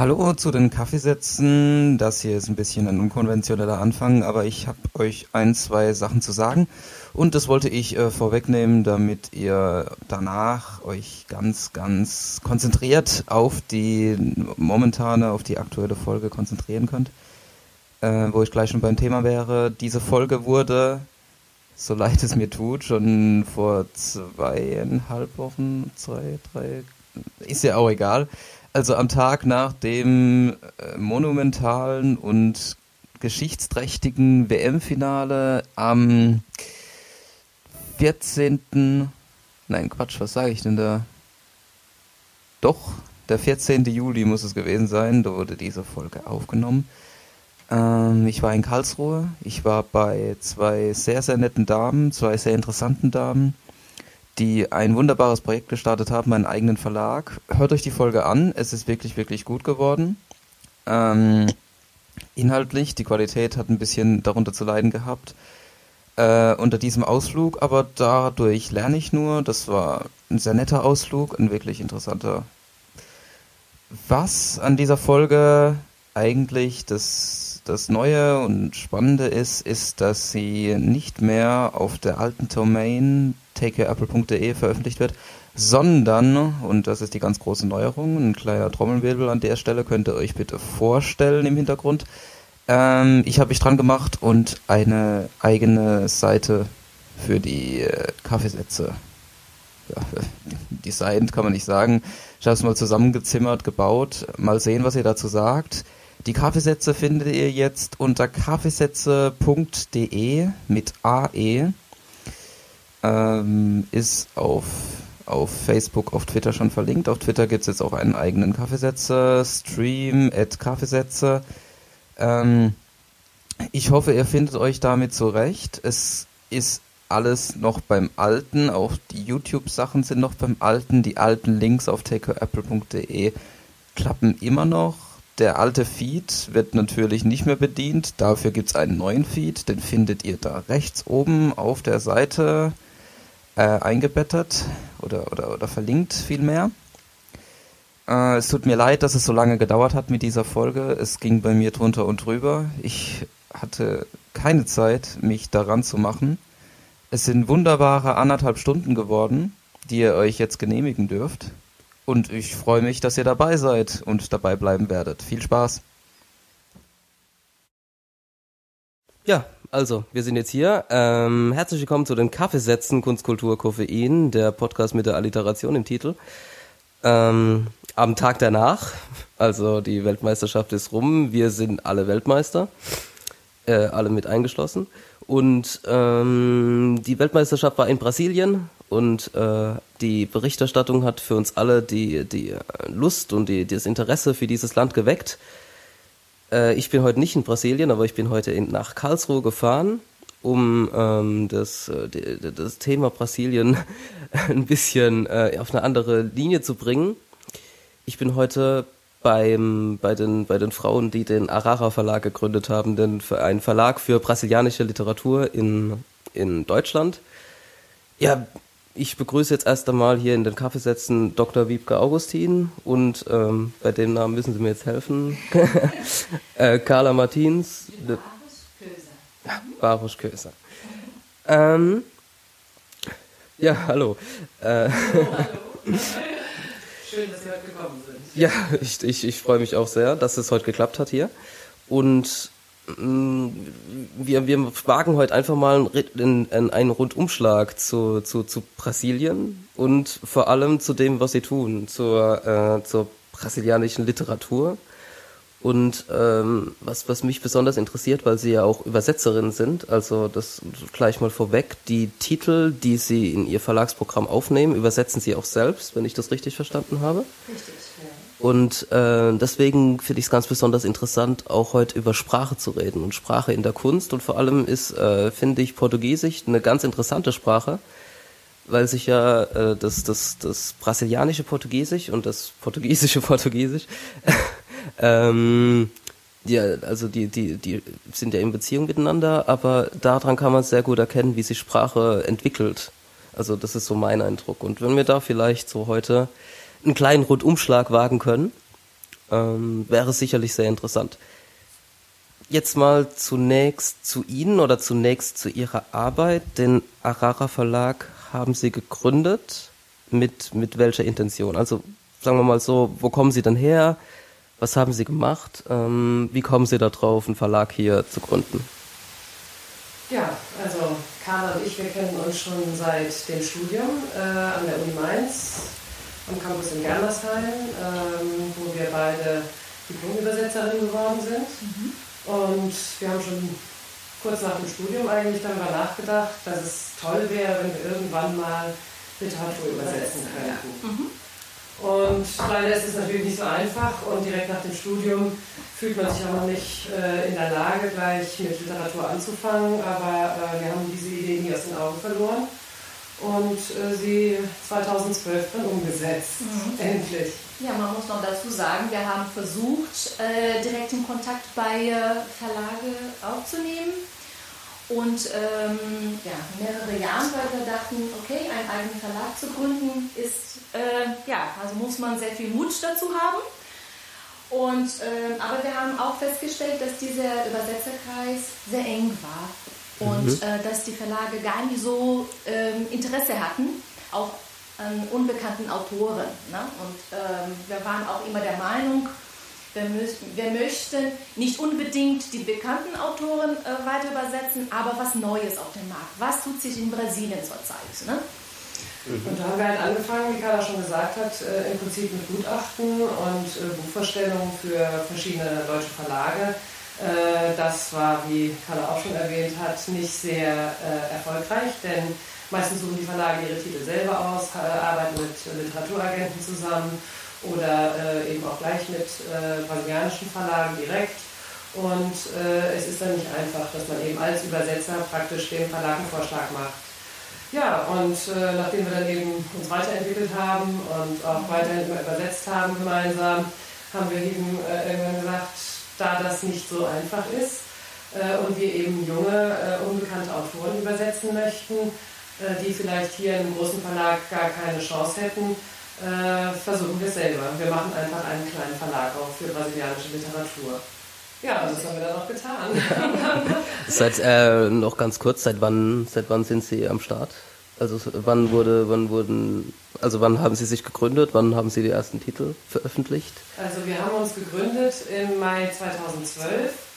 Hallo zu den Kaffeesätzen. Das hier ist ein bisschen ein unkonventioneller Anfang, aber ich habe euch ein, zwei Sachen zu sagen und das wollte ich äh, vorwegnehmen, damit ihr danach euch ganz, ganz konzentriert auf die momentane, auf die aktuelle Folge konzentrieren könnt. Äh, wo ich gleich schon beim Thema wäre. Diese Folge wurde, so leid es mir tut, schon vor zweieinhalb Wochen, zwei, drei, ist ja auch egal also am Tag nach dem äh, monumentalen und geschichtsträchtigen WM-Finale am 14. Nein, Quatsch, was sage ich denn da? Doch, der 14. Juli muss es gewesen sein, da wurde diese Folge aufgenommen. Ähm, ich war in Karlsruhe, ich war bei zwei sehr, sehr netten Damen, zwei sehr interessanten Damen die ein wunderbares Projekt gestartet haben, einen eigenen Verlag. Hört euch die Folge an, es ist wirklich, wirklich gut geworden. Ähm, inhaltlich, die Qualität hat ein bisschen darunter zu leiden gehabt. Äh, unter diesem Ausflug, aber dadurch lerne ich nur. Das war ein sehr netter Ausflug, ein wirklich interessanter. Was an dieser Folge eigentlich das, das Neue und Spannende ist, ist, dass sie nicht mehr auf der alten Domain takeapple.de veröffentlicht wird, sondern, und das ist die ganz große Neuerung, ein kleiner Trommelwirbel an der Stelle, könnt ihr euch bitte vorstellen im Hintergrund. Ähm, ich habe mich dran gemacht und eine eigene Seite für die äh, Kaffeesätze ja, designt, kann man nicht sagen. Ich habe es mal zusammengezimmert, gebaut. Mal sehen, was ihr dazu sagt. Die Kaffeesätze findet ihr jetzt unter kaffeesätze.de mit AE ähm, ist auf, auf Facebook, auf Twitter schon verlinkt. Auf Twitter gibt es jetzt auch einen eigenen Kaffeesätze-Stream, Kaffeesätze. Ähm, ich hoffe, ihr findet euch damit zurecht. Es ist alles noch beim Alten, auch die YouTube-Sachen sind noch beim Alten, die alten Links auf takeapple.de klappen immer noch. Der alte Feed wird natürlich nicht mehr bedient, dafür gibt es einen neuen Feed, den findet ihr da rechts oben auf der Seite äh, eingebettet oder, oder, oder verlinkt vielmehr. Äh, es tut mir leid, dass es so lange gedauert hat mit dieser Folge. Es ging bei mir drunter und drüber. Ich hatte keine Zeit, mich daran zu machen. Es sind wunderbare anderthalb Stunden geworden, die ihr euch jetzt genehmigen dürft. Und ich freue mich, dass ihr dabei seid und dabei bleiben werdet. Viel Spaß! Ja, also, wir sind jetzt hier. Ähm, herzlich willkommen zu den Kaffeesätzen Kunstkultur Koffein, der Podcast mit der Alliteration im Titel. Ähm, am Tag danach, also die Weltmeisterschaft ist rum, wir sind alle Weltmeister, äh, alle mit eingeschlossen. Und ähm, die Weltmeisterschaft war in Brasilien und äh, die Berichterstattung hat für uns alle die, die Lust und die, das Interesse für dieses Land geweckt. Äh, ich bin heute nicht in Brasilien, aber ich bin heute in, nach Karlsruhe gefahren, um ähm, das, äh, das Thema Brasilien ein bisschen äh, auf eine andere Linie zu bringen. Ich bin heute beim, bei, den, bei den Frauen, die den Arara Verlag gegründet haben, den, ein Verlag für brasilianische Literatur in, in Deutschland. Ja, ich begrüße jetzt erst einmal hier in den Kaffeesätzen Dr. Wiebke Augustin und ähm, bei dem Namen müssen Sie mir jetzt helfen. äh, Carla Martins. Baruch Köser. Ähm, ja, hallo. Äh, hallo. Schön, dass Sie heute gekommen sind. Ja, ich, ich, ich freue mich auch sehr, dass es heute geklappt hat hier. Und wir, wir wagen heute einfach mal einen, einen Rundumschlag zu, zu, zu Brasilien und vor allem zu dem, was sie tun, zur, äh, zur brasilianischen Literatur. Und ähm, was, was mich besonders interessiert, weil Sie ja auch Übersetzerin sind, also das gleich mal vorweg, die Titel, die Sie in Ihr Verlagsprogramm aufnehmen, übersetzen Sie auch selbst, wenn ich das richtig verstanden habe? Richtig. Und äh, deswegen finde ich es ganz besonders interessant, auch heute über Sprache zu reden und Sprache in der Kunst. Und vor allem ist, äh, finde ich, Portugiesisch eine ganz interessante Sprache, weil sich ja äh, das, das, das brasilianische Portugiesisch und das portugiesische Portugiesisch, ähm, ja, also die, die, die sind ja in Beziehung miteinander, aber daran kann man sehr gut erkennen, wie sich Sprache entwickelt. Also das ist so mein Eindruck. Und wenn wir da vielleicht so heute einen kleinen Rundumschlag wagen können. Ähm, wäre sicherlich sehr interessant. Jetzt mal zunächst zu Ihnen oder zunächst zu Ihrer Arbeit. Den Arara Verlag haben Sie gegründet. Mit, mit welcher Intention? Also sagen wir mal so, wo kommen Sie denn her? Was haben Sie gemacht? Ähm, wie kommen Sie darauf, einen Verlag hier zu gründen? Ja, also Carla und ich, wir kennen uns schon seit dem Studium äh, an der Uni Mainz, am Campus in Germersheim, ähm, wo wir beide Diplom-Übersetzerinnen geworden sind. Mhm. Und wir haben schon kurz nach dem Studium eigentlich darüber nachgedacht, dass es toll wäre, wenn wir irgendwann mal Literatur übersetzen könnten. Mhm. Und leider ist es natürlich nicht so einfach und direkt nach dem Studium fühlt man sich auch noch nicht äh, in der Lage, gleich mit Literatur anzufangen, aber äh, wir haben diese Idee nie aus den Augen verloren und äh, sie 2012 dann umgesetzt, mhm. endlich. Ja, man muss noch dazu sagen, wir haben versucht, äh, direkten Kontakt bei äh, Verlage aufzunehmen und ähm, ja, mehrere Jahre, weil wir dachten, okay, einen eigenen Verlag zu gründen ist, äh, ja, also muss man sehr viel Mut dazu haben. Und, äh, aber wir haben auch festgestellt, dass dieser Übersetzerkreis sehr eng war und mhm. äh, dass die Verlage gar nicht so ähm, Interesse hatten, auch an unbekannten Autoren. Ne? Und ähm, wir waren auch immer der Meinung, wir, wir möchten nicht unbedingt die bekannten Autoren äh, weiter übersetzen, aber was Neues auf dem Markt. Was tut sich in Brasilien zurzeit? Ne? Mhm. Und da haben wir halt angefangen, wie Carla schon gesagt hat, äh, im Prinzip mit Gutachten und äh, Buchvorstellungen für verschiedene deutsche Verlage. Äh, das war, wie Carla auch schon erwähnt hat, nicht sehr äh, erfolgreich, denn Meistens suchen die Verlage ihre Titel selber aus, arbeiten mit Literaturagenten zusammen oder äh, eben auch gleich mit äh, brasilianischen Verlagen direkt. Und äh, es ist dann nicht einfach, dass man eben als Übersetzer praktisch dem Verlag einen Vorschlag macht. Ja, und äh, nachdem wir dann eben uns weiterentwickelt haben und auch weiterhin immer übersetzt haben gemeinsam, haben wir eben äh, irgendwann gesagt, da das nicht so einfach ist äh, und wir eben junge, unbekannte Autoren übersetzen möchten, äh, die vielleicht hier im großen Verlag gar keine Chance hätten, äh, versuchen wir es selber. Wir machen einfach einen kleinen Verlag auf für brasilianische Literatur. Ja, das haben wir dann auch getan. seit äh, noch ganz kurz, seit wann, seit wann sind Sie am Start? Also wann wurde, wann wurden, also wann haben Sie sich gegründet? Wann haben Sie die ersten Titel veröffentlicht? Also wir haben uns gegründet im Mai 2012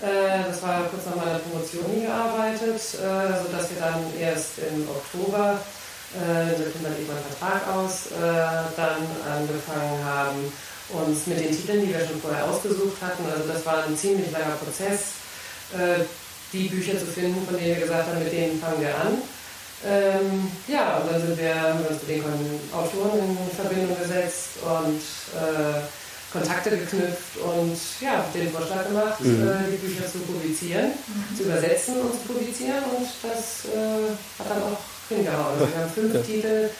äh, das war kurz nach meiner Promotion hingearbeitet, äh, sodass wir dann erst im Oktober, äh, wir dann eben einen Vertrag aus, dann angefangen haben, uns mit den Titeln, die wir schon vorher ausgesucht hatten, also das war ein ziemlich langer Prozess, die Bücher zu finden, von denen wir gesagt haben, mit denen fangen wir an. Ähm, ja, und dann sind wir, haben wir uns mit den Autoren in Verbindung gesetzt und äh, Kontakte geknüpft und ja, den Vorschlag gemacht, mhm. äh, die Bücher zu publizieren, mhm. zu übersetzen und zu publizieren und das äh, hat dann auch hingehauen. Also wir haben fünf ja. Titel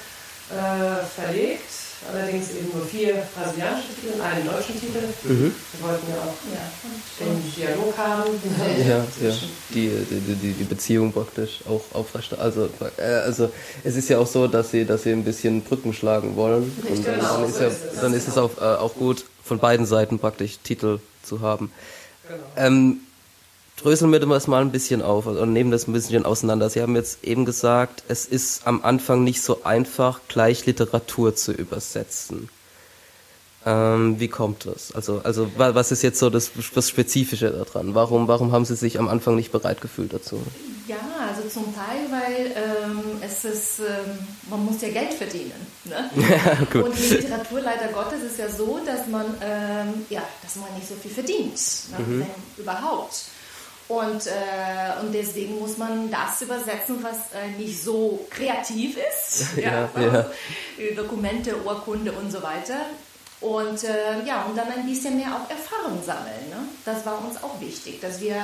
äh, verlegt allerdings eben nur vier brasilianische Titel und einen deutschen Titel. Mhm. Wir wollten ja auch ja. den Dialog haben. Ja, ja. Die, die, die, die Beziehung praktisch auch aufrecht. Also, äh, also es ist ja auch so, dass sie, dass sie ein bisschen Brücken schlagen wollen. Richtig, und dann, genau, dann ist, so ja, ist es. dann ist es auch, äh, auch gut, von beiden Seiten praktisch Titel zu haben. Genau. Ähm, dröseln wir das mal ein bisschen auf und nehmen das ein bisschen auseinander. Sie haben jetzt eben gesagt, es ist am Anfang nicht so einfach, gleich Literatur zu übersetzen. Ähm, wie kommt das? Also, also was ist jetzt so das, das Spezifische daran? Warum, warum haben Sie sich am Anfang nicht bereit gefühlt dazu? Ja, also zum Teil, weil ähm, es ist, ähm, man muss ja Geld verdienen. Ne? Ja. Und in Literatur leider Gottes ist ja so, dass man, ähm, ja, dass man nicht so viel verdient, ne? mhm. wenn überhaupt. Und, äh, und deswegen muss man das übersetzen, was äh, nicht so kreativ ist. ja, ja, ja. Dokumente, Urkunde und so weiter. Und äh, ja, und dann ein bisschen mehr auch Erfahrung sammeln. Ne? Das war uns auch wichtig, dass wir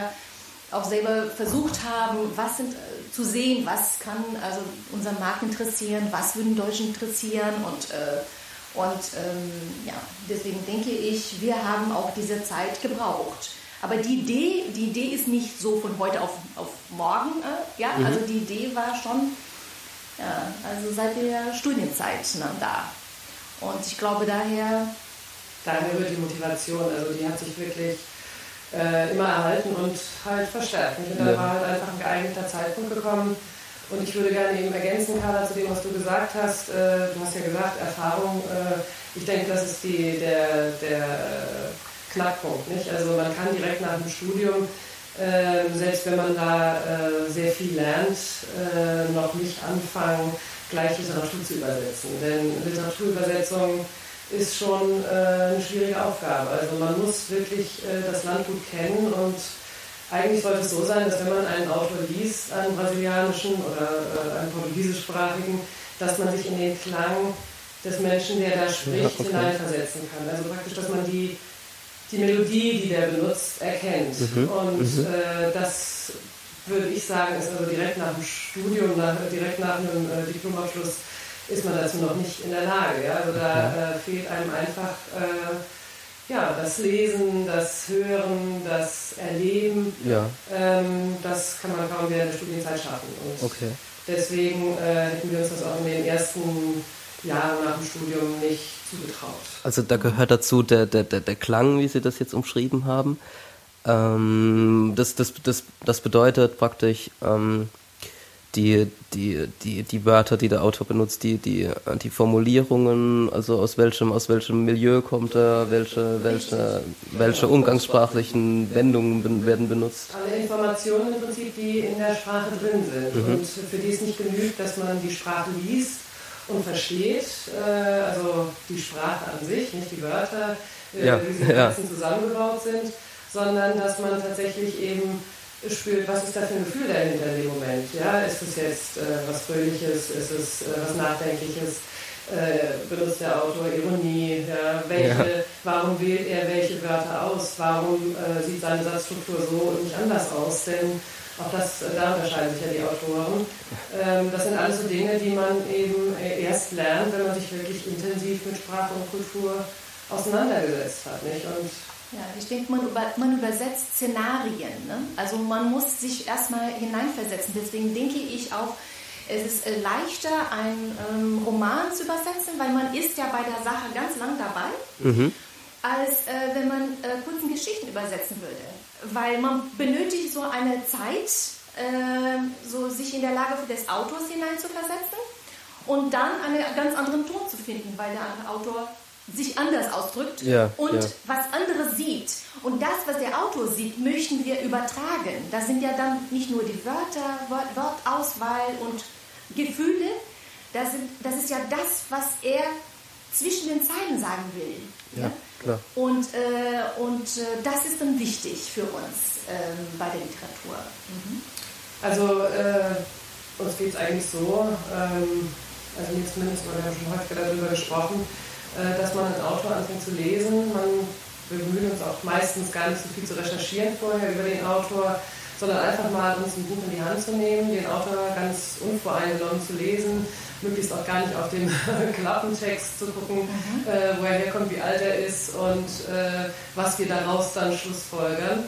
auch selber versucht haben, was sind, äh, zu sehen, was kann also unseren Markt interessieren, was würden Deutschen interessieren und äh, und ähm, ja, deswegen denke ich, wir haben auch diese Zeit gebraucht. Aber die Idee, die Idee ist nicht so von heute auf, auf morgen. Äh, ja? Mhm. Also die Idee war schon ja, also seit der Studienzeit ne, da. Und ich glaube daher, daher rührt die Motivation. Also die hat sich wirklich äh, immer erhalten und halt verstärkt. Und dann ja. war halt einfach ein geeigneter Zeitpunkt gekommen. Und ich würde gerne eben ergänzen, Carla, zu dem, was du gesagt hast. Äh, du hast ja gesagt, Erfahrung, äh, ich denke, das ist die, der, der Knackpunkt. Nicht? Also man kann direkt nach dem Studium, äh, selbst wenn man da äh, sehr viel lernt, äh, noch nicht anfangen, gleich Literatur zu übersetzen. Denn Literaturübersetzung ist schon äh, eine schwierige Aufgabe. Also man muss wirklich äh, das Land gut kennen und eigentlich sollte es so sein, dass wenn man einen Autor liest, einen brasilianischen oder äh, einen portugiesischsprachigen, dass man sich in den Klang des Menschen, der da spricht, ja, okay. hineinversetzen kann. Also praktisch, dass man die, die Melodie, die der benutzt, erkennt. Mhm. Und mhm. Äh, das würde ich sagen, ist also direkt nach dem Studium, nach, direkt nach einem äh, Diplomabschluss, ist man dazu noch nicht in der Lage. Ja? Also da äh, fehlt einem einfach äh, ja, das Lesen, das Hören, das Erleben. Ja. Ähm, das kann man kaum während der Studienzeit schaffen. Und okay. deswegen äh, hätten wir uns das auch in den ersten Jahren nach dem Studium nicht zugetraut. Also da gehört dazu der, der, der, der Klang, wie Sie das jetzt umschrieben haben. Ähm, das, das, das, das bedeutet praktisch, ähm, die, die, die, die Wörter, die der Autor benutzt, die, die, die Formulierungen, also aus welchem, aus welchem Milieu kommt er, welche, welche, welche umgangssprachlichen Wendungen werden benutzt. Alle Informationen im Prinzip, die in der Sprache drin sind mhm. und für die es nicht genügt, dass man die Sprache liest und versteht, äh, also die Sprache an sich, nicht die Wörter, äh, ja. wie sie ja. zusammengebaut sind, sondern dass man tatsächlich eben spürt, was ist da für ein Gefühl dahinter in dem Moment. Ja? Ist es jetzt äh, was Fröhliches, ist es äh, was Nachdenkliches? Äh, benutzt der Autor Ironie? Ja? Welche, ja. Warum wählt er welche Wörter aus? Warum äh, sieht seine Satzstruktur so und nicht anders aus? Denn auch das, äh, da unterscheiden sich ja die Autoren. Ähm, das sind alles so Dinge, die man eben äh, erst lernt, wenn man sich wirklich intensiv mit Sprache und Kultur auseinandergesetzt hat. Nicht? Und ja, ich denke, man, über, man übersetzt Szenarien. Ne? Also man muss sich erstmal hineinversetzen. Deswegen denke ich auch, es ist äh, leichter, einen ähm, Roman zu übersetzen, weil man ist ja bei der Sache ganz lang dabei, mhm. als äh, wenn man äh, kurzen Geschichten übersetzen würde. Weil man benötigt so eine Zeit, äh, so sich in der Lage des Autors hineinzuversetzen und dann einen ganz anderen Ton zu finden, weil der Autor sich anders ausdrückt ja, und ja. was andere sieht. Und das, was der Autor sieht, möchten wir übertragen. Das sind ja dann nicht nur die Wörter, Wort, Wortauswahl und Gefühle. Das, sind, das ist ja das, was er zwischen den Zeilen sagen will. Ja, klar. Und, äh, und äh, das ist dann wichtig für uns äh, bei der Literatur. Mhm. Also äh, uns geht es eigentlich so, ähm, also mir zumindest, wir haben schon häufiger darüber gesprochen, äh, dass man einen Autor anfängt zu lesen. Man, wir bemühen uns auch meistens gar nicht so viel zu recherchieren vorher über den Autor, sondern einfach mal uns ein Buch in die Hand zu nehmen, den Autor ganz unvoreingenommen zu lesen, möglichst auch gar nicht auf den Klappentext zu gucken, mhm. äh, wo er herkommt, wie alt er ist und äh, was wir daraus dann schlussfolgern.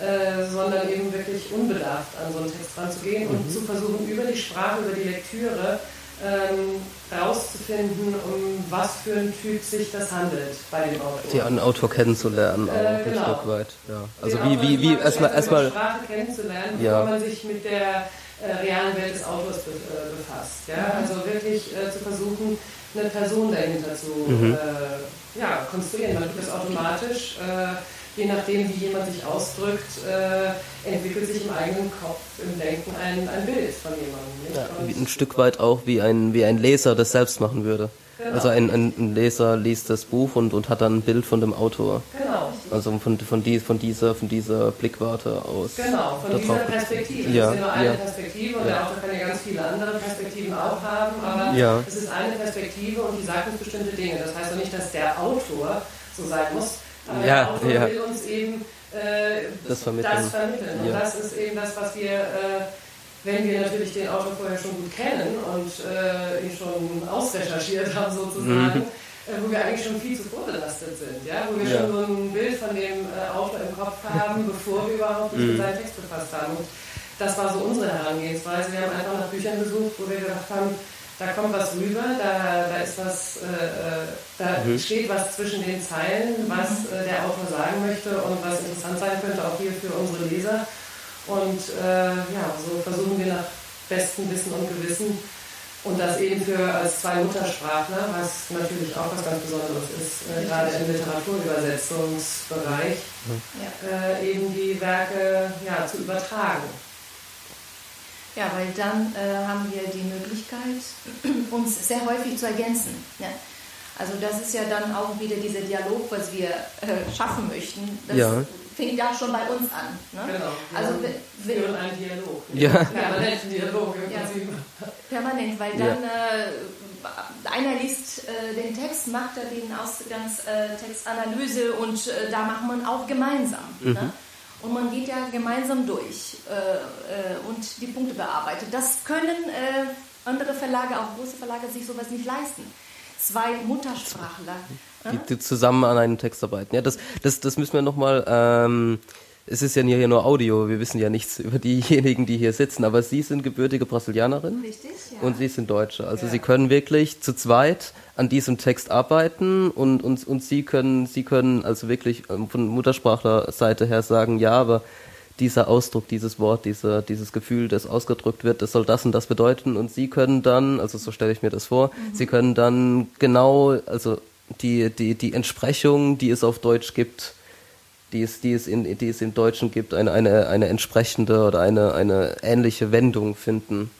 Äh, sondern eben wirklich unbedarft an so einen Text ranzugehen mhm. und zu versuchen, über die Sprache, über die Lektüre ähm, herauszufinden, um was für ein Typ sich das handelt bei dem Autor. Die einen Autor kennenzulernen, auch äh, genau. ein Stück weit. Ja. Also Den wie, wie, wie erstmal erstmal Sprache kennenzulernen, bevor man sich mit der äh, realen Welt des Autors be äh, befasst. Ja? Mhm. Also wirklich äh, zu versuchen, eine Person dahinter zu mhm. Äh, ja, konstruieren. Man tut das automatisch äh, je nachdem, wie jemand sich ausdrückt, äh, entwickelt sich im eigenen Kopf, im Denken ein, ein Bild von jemandem. Ja, ein Stück weit auch wie ein, wie ein Leser das selbst machen würde. Genau. Also ein, ein, Leser liest das Buch und, und hat dann ein Bild von dem Autor. Genau. Also von, von, die, von, dieser, von dieser Blickwarte aus. Genau, von dieser Perspektive. Ja, das ist nur eine ja. Perspektive und ja. der Autor kann ja ganz viele andere Perspektiven auch haben, aber ja. es ist eine Perspektive und die sagt uns bestimmte Dinge. Das heißt doch nicht, dass der Autor so sein muss, aber ja, der Autor ja. will uns eben äh, das vermitteln. Das vermitteln. Und das ist eben das, was wir, äh, wenn wir natürlich den Autor vorher schon gut kennen und äh, ihn schon ausrecherchiert haben sozusagen, mhm. Äh, wo wir eigentlich schon viel zu vorbelastet sind, ja? wo wir ja. schon so ein Bild von dem äh, Autor im Kopf haben, bevor wir überhaupt uns mit mhm. seinem Text befasst haben. Und das war so unsere Herangehensweise. Wir haben einfach nach Büchern gesucht, wo wir gedacht haben, da kommt was rüber, da, da ist was, äh, da mhm. steht was zwischen den Zeilen, was äh, der Autor sagen möchte und was interessant sein könnte, auch hier für unsere Leser. Und äh, ja, so versuchen wir nach bestem Wissen und Gewissen und das eben für als zwei Muttersprachler, was natürlich auch was ganz Besonderes ist, äh, gerade im Literaturübersetzungsbereich, mhm. äh, eben die Werke ja, zu übertragen. Ja, weil dann äh, haben wir die Möglichkeit, uns sehr häufig zu ergänzen. Ja. Also das ist ja dann auch wieder dieser Dialog, was wir äh, schaffen möchten. Das ja. fängt ja schon bei uns an. Ne? Genau. Also wir führen einen Dialog. Ja. Permanenten Dialog im ja. Prinzip. Permanent, weil dann äh, einer liest äh, den Text, macht er den Ausgangstextanalyse und äh, da macht man auch gemeinsam. Mhm. Ne? Und man geht ja gemeinsam durch äh, äh, und die Punkte bearbeitet. Das können äh, andere Verlage, auch große Verlage, sich sowas nicht leisten. Zwei Muttersprachler. Die, die zusammen an einem Text arbeiten. Ja, das, das, das müssen wir nochmal ähm, es ist ja hier nur Audio, wir wissen ja nichts über diejenigen, die hier sitzen, aber Sie sind gebürtige Brasilianerin Richtig, ja. und Sie sind Deutsche. Also ja. Sie können wirklich zu zweit an diesem Text arbeiten und, und, und Sie können, Sie können also wirklich ähm, von Muttersprachlerseite her sagen, ja, aber dieser Ausdruck, dieses Wort, diese, dieses Gefühl, das ausgedrückt wird, das soll das und das bedeuten und Sie können dann, also so stelle ich mir das vor, mhm. Sie können dann genau, also die, die, die Entsprechung, die es auf Deutsch gibt, die es, die es, in, die es im Deutschen gibt, eine, eine, eine entsprechende oder eine, eine ähnliche Wendung finden.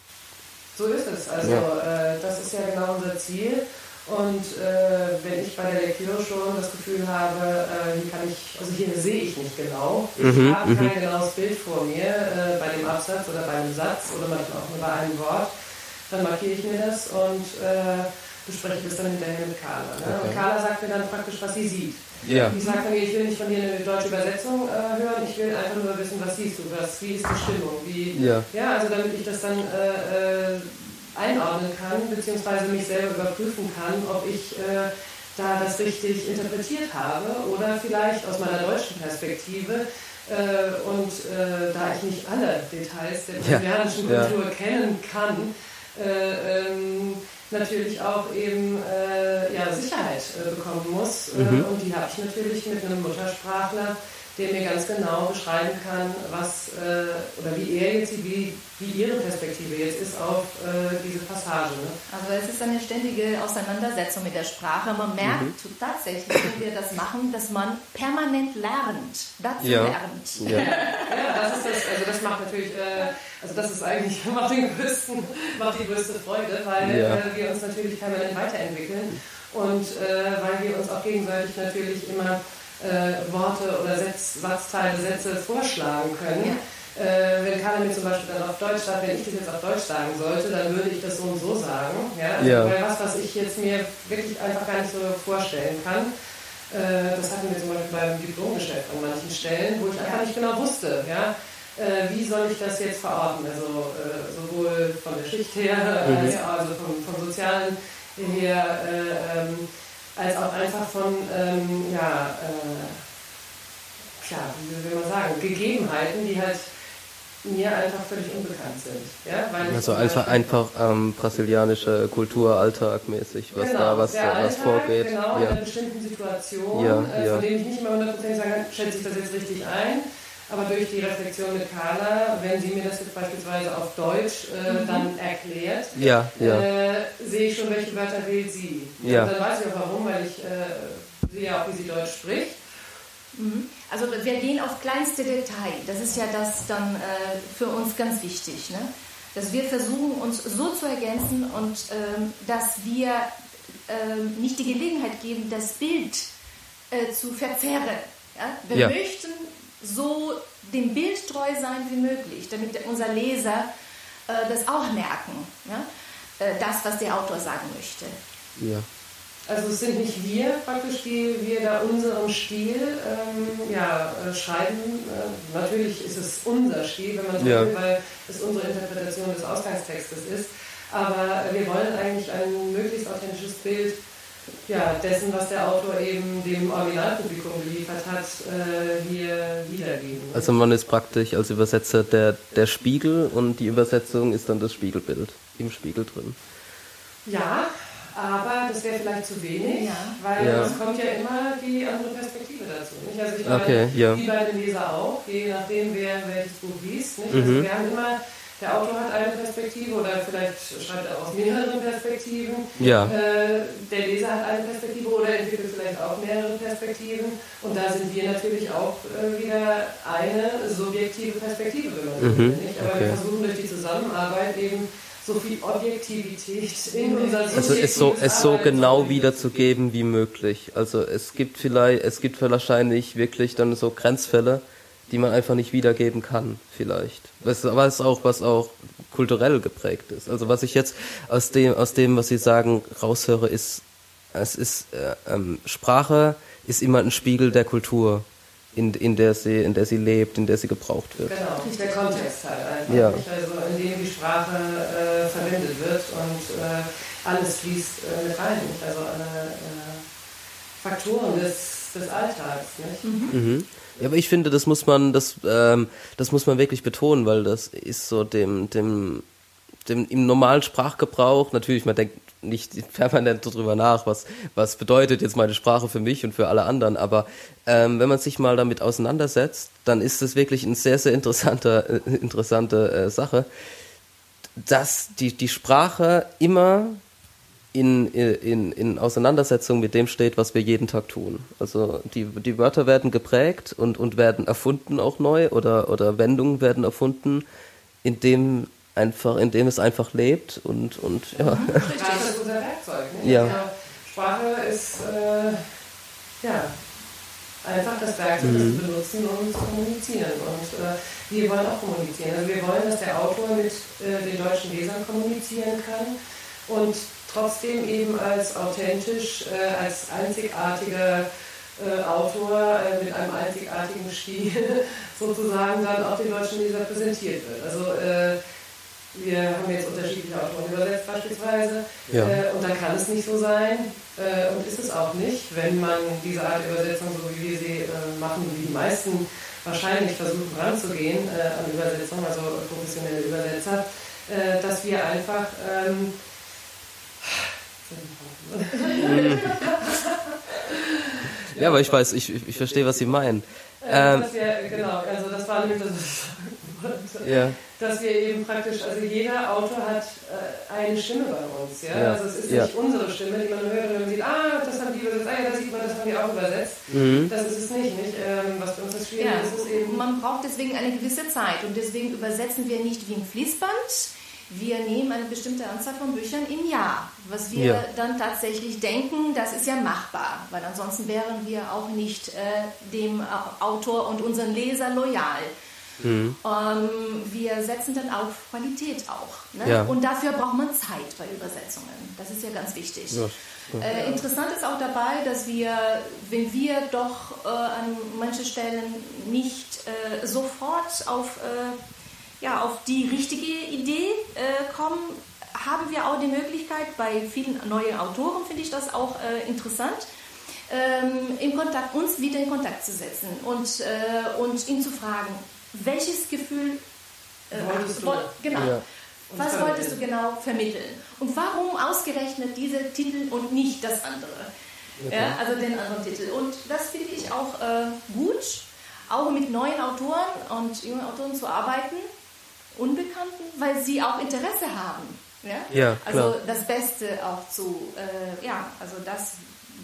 So ist es. Also ja. äh, das ist ja genau unser Ziel. Und äh, wenn ich bei der Lektüre schon das Gefühl habe, äh, hier kann ich, also hier sehe ich nicht genau, ich mhm, habe kein mhm. genaues Bild vor mir äh, bei dem Absatz oder bei einem Satz oder manchmal auch nur bei einem Wort, dann markiere ich mir das und äh, bespreche das dann hinterher mit Carla. Ne? Okay. Und Carla sagt mir dann praktisch, was sie sieht. Ja. Ich sage mir, ich will nicht von dir eine deutsche Übersetzung äh, hören, ich will einfach nur wissen, was siehst du, was, wie ist die Stimmung, wie, ja. ja, also damit ich das dann äh, äh, einordnen kann, beziehungsweise mich selber überprüfen kann, ob ich äh, da das richtig interpretiert habe oder vielleicht aus meiner deutschen Perspektive äh, und äh, da ich nicht alle Details der brasilianischen ja. Kultur kennen kann, ähm, natürlich auch eben äh, ja, Sicherheit äh, bekommen muss. Äh, mhm. und die habe ich natürlich mit einem Muttersprachler, der mir ganz genau beschreiben kann, was äh, oder wie er jetzt, wie, wie ihre Perspektive jetzt ist auf äh, diese Passage. Ne? Also es ist eine ständige Auseinandersetzung mit der Sprache. Man merkt mhm. tatsächlich, wenn wir das machen, dass man permanent lernt, dazu ja. lernt. Ja. ja, das ist das, also das macht natürlich, äh, also das ist eigentlich, macht, den größten, macht die größte Freude, weil ja. Äh, wir uns natürlich permanent weiterentwickeln und äh, weil wir uns auch gegenseitig natürlich immer äh, Worte oder Setz, Satzteile, Sätze vorschlagen können. Äh, wenn Karl mir zum Beispiel dann auf Deutsch sagt, wenn ich das jetzt auf Deutsch sagen sollte, dann würde ich das so und so sagen. Ja? Also ja. Weil was, was ich jetzt mir wirklich einfach gar nicht so vorstellen kann. Äh, das hatten wir zum Beispiel beim Diplomgeschäft an manchen Stellen, wo ich einfach nicht genau wusste. Ja? Äh, wie soll ich das jetzt verorten? Also äh, sowohl von der Schicht her, mhm. als also vom, vom Sozialen her. Äh, ähm, als auch einfach von, ähm, ja, äh, tja, wie will man sagen, Gegebenheiten, die halt mir einfach völlig unbekannt sind. Ja? also einfach, einfach ähm, brasilianische Kultur, Alltag mäßig, was genau, da was, was Alltag, vorgeht. Genau, ja. in einer bestimmten Situation, ja, äh, von dem ich nicht immer hundertprozentig sagen kann, schätze ich das jetzt richtig ein. Aber durch die Reflexion mit Carla, wenn sie mir das jetzt beispielsweise auf Deutsch äh, mhm. dann erklärt, ja, ja. Äh, sehe ich schon, welche Wörter wählt sie. Ja. Und dann weiß ich auch warum, weil ich äh, sehe auch, wie sie Deutsch spricht. Mhm. Also wir gehen auf kleinste Detail. Das ist ja das dann äh, für uns ganz wichtig. Ne? Dass wir versuchen, uns so zu ergänzen und ähm, dass wir ähm, nicht die Gelegenheit geben, das Bild äh, zu verzerren. Ja? Wir ja. möchten so dem Bild treu sein wie möglich, damit unser Leser äh, das auch merken, ja? äh, das, was der Autor sagen möchte. Ja. Also es sind nicht wir praktisch, die wir da unseren Stil ähm, ja, äh, schreiben. Äh, natürlich ist es unser Stil, wenn man so ja. will, weil es unsere Interpretation des Ausgangstextes ist. Aber wir wollen eigentlich ein möglichst authentisches Bild ja, dessen, was der Autor eben dem Originalpublikum geliefert hat, äh, hier wiedergeben. Also man ist praktisch als Übersetzer der, der Spiegel und die Übersetzung ist dann das Spiegelbild im Spiegel drin. Ja, aber das wäre vielleicht zu wenig, ja. weil ja. es kommt ja immer die andere Perspektive dazu. Nicht? Also ich meine, okay, ja. wie bei den Leser auch, je nachdem, wer welches Buch liest. Nicht? Also mhm. wir haben immer, der Autor hat eine Perspektive oder vielleicht schreibt er aus mehreren Perspektiven. Ja. Äh, der Leser hat eine Perspektive oder entwickelt vielleicht auch mehrere Perspektiven. Und da sind wir natürlich auch äh, wieder eine subjektive Perspektive, wenn man mhm. Nicht? Aber okay. wir versuchen durch die Zusammenarbeit eben so viel Objektivität in unser Also es so, es so genau wiederzugeben wie möglich. Also es gibt vielleicht, es gibt wahrscheinlich wirklich dann so Grenzfälle, die man einfach nicht wiedergeben kann, vielleicht. Was, was auch, was auch kulturell geprägt ist. Also was ich jetzt aus dem, aus dem, was Sie sagen, raushöre, ist, es ist äh, ähm, Sprache ist immer ein Spiegel der Kultur in, in, der sie, in der sie lebt, in der sie gebraucht wird. Genau, der Kontext halt einfach. Ja. Nicht? Also in dem die Sprache äh, verwendet wird und äh, alles fließt äh, mit rein. Nicht? Also alle äh, Faktoren des, des Alltags. Nicht? Mhm. Mhm. Ja, aber ich finde, das muss man, das, ähm, das muss man wirklich betonen, weil das ist so dem, dem, dem im normalen Sprachgebrauch, natürlich, man denkt nicht permanent darüber nach, was, was bedeutet jetzt meine Sprache für mich und für alle anderen. Aber ähm, wenn man sich mal damit auseinandersetzt, dann ist das wirklich eine sehr, sehr interessante, äh, interessante äh, Sache, dass die, die Sprache immer in, in, in Auseinandersetzung mit dem steht, was wir jeden Tag tun. Also die, die Wörter werden geprägt und, und werden erfunden auch neu oder, oder Wendungen werden erfunden, indem einfach, in dem es einfach lebt und, und ja. Sprache ist unser Werkzeug. Ne? Ja. Sprache ist äh, ja, einfach das Werkzeug, mhm. das wir benutzen, um zu kommunizieren. Und äh, wir wollen auch kommunizieren. Also wir wollen, dass der Autor mit äh, den deutschen Lesern kommunizieren kann und trotzdem eben als authentisch, äh, als einzigartiger äh, Autor äh, mit einem einzigartigen Stil sozusagen dann auch den deutschen Leser präsentiert wird. Also wir haben jetzt unterschiedliche Autoren übersetzt beispielsweise. Ja. Äh, und da kann es nicht so sein äh, und ist es auch nicht, wenn man diese Art Übersetzung, so wie wir sie äh, machen, wie die meisten wahrscheinlich versuchen ranzugehen äh, an Übersetzung, also professionelle Übersetzer, äh, dass wir einfach ähm, ja, aber ich weiß, ich, ich verstehe, was Sie meinen. Äh, ähm, wir, genau, also das war nämlich das, ja. dass wir eben praktisch, also jeder Autor hat äh, eine Stimme bei uns. Ja? ja. Also es ist ja. nicht unsere Stimme, die man hört und man sieht, ah, das haben die übersetzt, ah ja, das sieht man, das haben die auch übersetzt. Mhm. Das ist es nicht, nicht? Ähm, was für uns das Schwierige ja. ist, ist eben... Man braucht deswegen eine gewisse Zeit und deswegen übersetzen wir nicht wie ein Fließband, wir nehmen eine bestimmte Anzahl von Büchern im Jahr, was wir ja. dann tatsächlich denken, das ist ja machbar, weil ansonsten wären wir auch nicht äh, dem Autor und unseren Leser loyal. Mhm. Ähm, wir setzen dann auf Qualität auch. Ne? Ja. Und dafür braucht man Zeit bei Übersetzungen. Das ist ja ganz wichtig. Ja. Äh, interessant ist auch dabei, dass wir, wenn wir doch äh, an manchen Stellen nicht äh, sofort auf, äh, ja, auf die richtige Idee äh, kommen, haben wir auch die Möglichkeit, bei vielen neuen Autoren finde ich das auch äh, interessant, ähm, in Kontakt, uns wieder in Kontakt zu setzen und, und ihn zu fragen, welches Gefühl äh, wolltest du? Genau. Ja. Was wolltest du genau vermitteln? Und warum ausgerechnet diese Titel und nicht das andere? Okay. Ja, also den anderen Titel. Und das finde ich auch äh, gut, auch mit neuen Autoren und jungen Autoren zu arbeiten, Unbekannten, weil sie auch Interesse haben. Ja? ja also das Beste auch zu, äh, ja, also das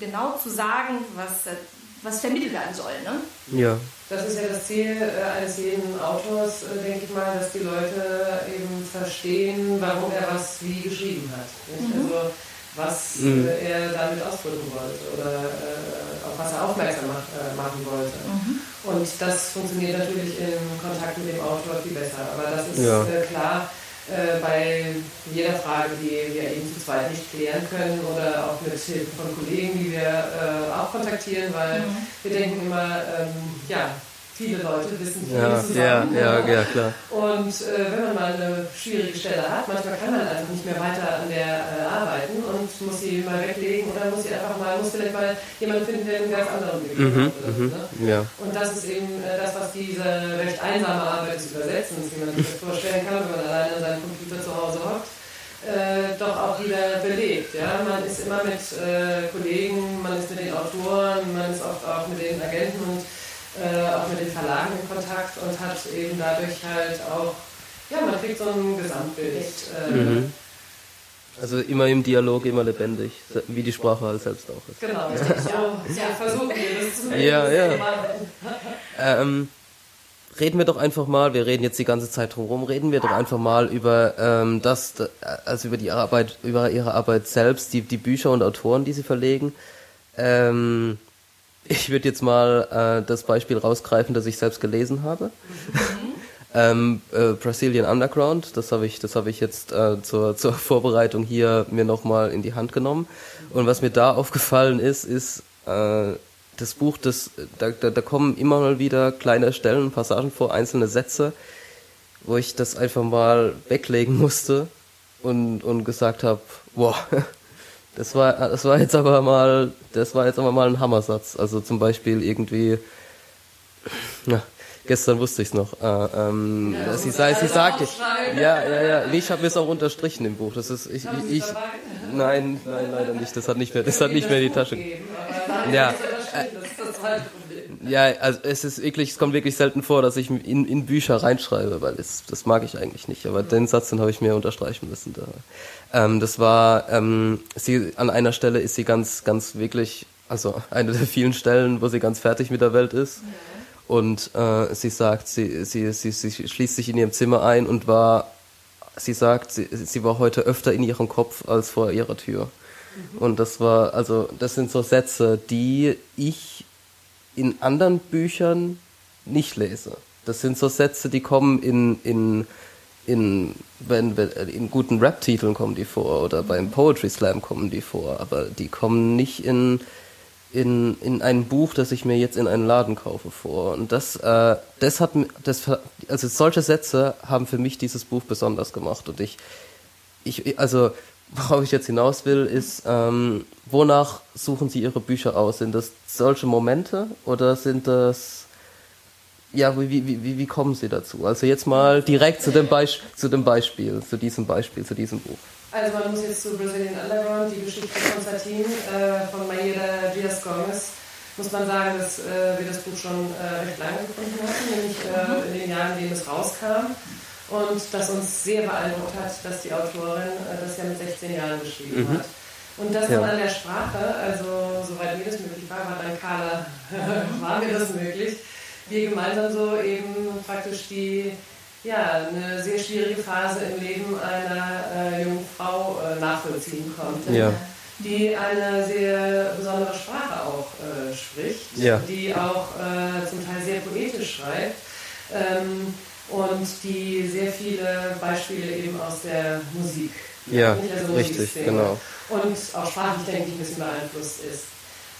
genau zu sagen, was äh, was vermittelt werden soll. Ne? Ja. Das ist ja das Ziel äh, eines jeden Autors, äh, denke ich mal, dass die Leute eben verstehen, warum er was wie geschrieben hat. Mhm. Also was mhm. äh, er damit ausdrücken wollte oder äh, auf was er aufmerksam mach, äh, machen wollte. Mhm. Und das funktioniert natürlich im Kontakt mit dem Autor viel besser. Aber das ist ja. Äh, klar äh, bei jeder Frage, die wir eben zu zweit nicht klären können oder auch mit Hilfe von Kollegen, die wir äh, auch kontaktieren, weil mhm. wir denken immer, ähm, ja, viele Leute wissen viel ja, zusammen. Ja, ja, ja, klar. Und äh, wenn man mal eine schwierige Stelle hat, manchmal kann man einfach nicht mehr weiter an der äh, arbeiten und muss sie mal weglegen oder muss sie einfach mal, muss vielleicht mal jemanden finden, der einen ganz anderen Weg mhm, hat. Mhm, ne? ja. Und das ist eben äh, das, was diese recht einsame Arbeit des Übersetzens, wie man sich das vorstellen kann, wenn man alleine an seinem Computer zu Hause hockt, äh, doch auch wieder belebt. Ja? Man ist immer mit äh, Kollegen, man ist mit den Autoren, man ist oft auch mit den Agenten und äh, auch mit den Verlagen in Kontakt und hat eben dadurch halt auch, ja, man kriegt so ein Gesamtbild. Äh, mhm. Also immer im Dialog, immer lebendig, wie die Sprache halt selbst auch ist. Genau, ja. so ja, versuchen wir das zu Ja, ja. Ähm, reden wir doch einfach mal, wir reden jetzt die ganze Zeit drumherum, reden wir doch einfach mal über ähm, das, also über die Arbeit, über ihre Arbeit selbst, die, die Bücher und Autoren, die sie verlegen. Ähm, ich würde jetzt mal äh, das Beispiel rausgreifen, das ich selbst gelesen habe. Mhm. ähm, äh, Brazilian Underground, das habe ich, das habe ich jetzt äh, zur, zur Vorbereitung hier mir nochmal in die Hand genommen. Und was mir da aufgefallen ist, ist äh, das Buch, das, da, da, da kommen immer mal wieder kleine Stellen, Passagen vor, einzelne Sätze, wo ich das einfach mal weglegen musste und, und gesagt habe, wow, das war, das war jetzt aber mal, das war jetzt aber mal ein Hammersatz. Also zum Beispiel irgendwie, na, gestern wusste ich es noch. Äh, ähm, ja, sie, sei, sie sagte, ja, ja, ja, ich habe es auch unterstrichen im Buch. Das ist, ich, ich, ich nein, nein, leider nicht. Das hat nicht mehr, das hat nicht mehr die Tasche. Ja, ja, also es ist wirklich, es kommt wirklich selten vor, dass ich in, in Bücher reinschreibe, weil es, das mag ich eigentlich nicht. Aber den Satz, den habe ich mir unterstreichen müssen. Da. Ähm, das war, ähm, sie an einer Stelle ist sie ganz, ganz wirklich, also eine der vielen Stellen, wo sie ganz fertig mit der Welt ist. Und äh, sie sagt, sie, sie, sie, sie schließt sich in ihrem Zimmer ein und war, sie sagt, sie, sie war heute öfter in ihrem Kopf als vor ihrer Tür. Mhm. Und das war, also, das sind so Sätze, die ich in anderen Büchern nicht lese. Das sind so Sätze, die kommen in, in, in, wenn, in guten Rap-Titeln kommen die vor oder beim Poetry Slam kommen die vor, aber die kommen nicht in, in, in ein Buch, das ich mir jetzt in einen Laden kaufe vor. Und das, äh, das hat, das, also solche Sätze haben für mich dieses Buch besonders gemacht. Und ich, ich, also worauf ich jetzt hinaus will, ist, ähm, wonach suchen Sie Ihre Bücher aus? Sind das solche Momente oder sind das, ja, wie, wie, wie, wie kommen Sie dazu? Also jetzt mal direkt zu dem, Beisp zu dem Beispiel, zu diesem Beispiel, zu diesem Buch. Also man muss jetzt zu Brazilian Underground, die Geschichte von Satin, äh, von Mayeda Diaz Gomez, muss man sagen, dass äh, wir das Buch schon äh, recht lange gefunden hatten, nämlich äh, in den Jahren, in denen es rauskam und das uns sehr beeindruckt hat, dass die Autorin äh, das ja mit 16 Jahren geschrieben mhm. hat. Und das ja. dann an der Sprache, also soweit mir das möglich war, war dann Carla, war mir das möglich, wir gemeinsam so eben praktisch die, ja, eine sehr schwierige Phase im Leben einer äh, jungen Frau äh, nachvollziehen konnten. Ja. Die eine sehr besondere Sprache auch äh, spricht, ja. die auch äh, zum Teil sehr poetisch schreibt. Ähm, und die sehr viele Beispiele eben aus der Musik. Ja, also richtig, genau. Und auch sprachlich, denke ich, ein bisschen beeinflusst ist.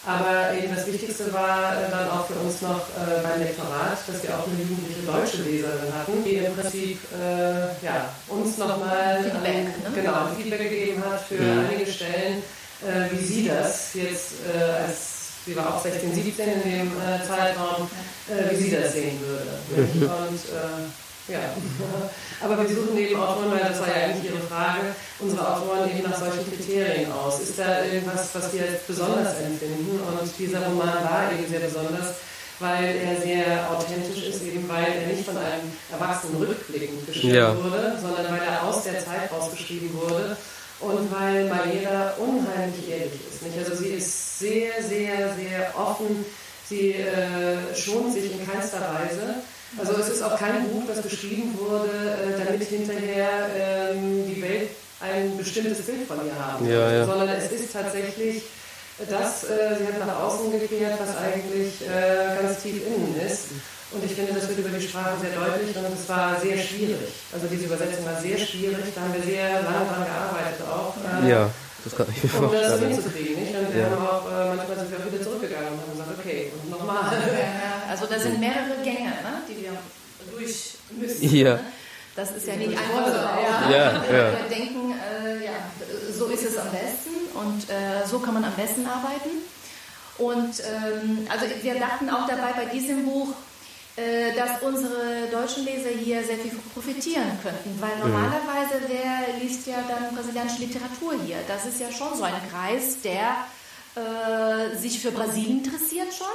Aber eben das Wichtigste war äh, dann auch für uns noch äh, beim Lektorat, dass wir auch eine jugendliche deutsche Leserin hatten, die im Prinzip äh, ja, uns nochmal Feedback, ne? genau, Feedback gegeben hat für mhm. einige Stellen, äh, wie sie das jetzt äh, als sie war auch 16, 17 in dem äh, Zeitraum, äh, wie sie das sehen würde. Mhm. Und äh, ja, aber wir suchen eben Autoren, weil das war ja eigentlich Ihre Frage, unsere Autoren eben nach solchen Kriterien aus. Ist da irgendwas, was wir jetzt besonders empfinden? Und dieser Roman war eben sehr besonders, weil er sehr authentisch ist, eben weil er nicht von einem Erwachsenen rückblickend geschrieben ja. wurde, sondern weil er aus der Zeit rausgeschrieben wurde und weil Mayeda unheimlich ehrlich ist. Nicht? Also sie ist sehr, sehr, sehr offen, sie äh, schont sich in keinster Weise. Also es ist auch kein Buch, das geschrieben wurde, äh, damit hinterher ähm, die Welt ein bestimmtes Bild von ihr haben ja, ja. sondern es ist tatsächlich das, äh, sie hat nach außen gekehrt, was eigentlich äh, ganz tief innen ist. Und ich finde, das wird über die Sprache sehr deutlich und es war sehr schwierig. Also diese Übersetzung war sehr schwierig, da haben wir sehr lange daran gearbeitet auch. Äh, ja, das kann ich mir vorstellen. Um das hinzukriegen, nicht? Und wir ja. haben auch, äh, manchmal sind wir auch wieder zurückgegangen und haben gesagt, okay, und nochmal. Also da sind mehrere Gänge, ne, die wir durch müssen. Ja. Ne? Das ist ja nicht einfach so. Ja, ja, ja. Wir denken, äh, ja, so ist es am besten und äh, so kann man am besten arbeiten. Und ähm, also wir dachten auch dabei bei diesem Buch, dass unsere deutschen Leser hier sehr viel profitieren könnten, weil normalerweise wer liest ja dann brasilianische Literatur hier. Das ist ja schon so ein Kreis, der äh, sich für Brasilien interessiert schon,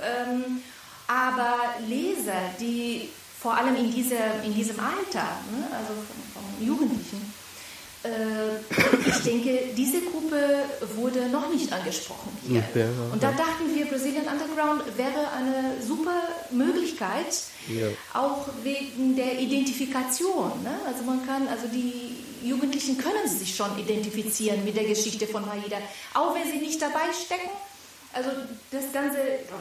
ähm, aber Leser, die vor allem in, diese, in diesem Alter, ne, also von, von Jugendlichen, äh, ich denke, diese Gruppe wurde noch nicht angesprochen hier. Ja, und da dachten wir, Brazilian Underground wäre eine super Möglichkeit, ja. auch wegen der Identifikation. Ne? Also man kann, also die Jugendlichen können sich schon identifizieren mit der Geschichte von Maida, auch wenn sie nicht dabei stecken also das ganze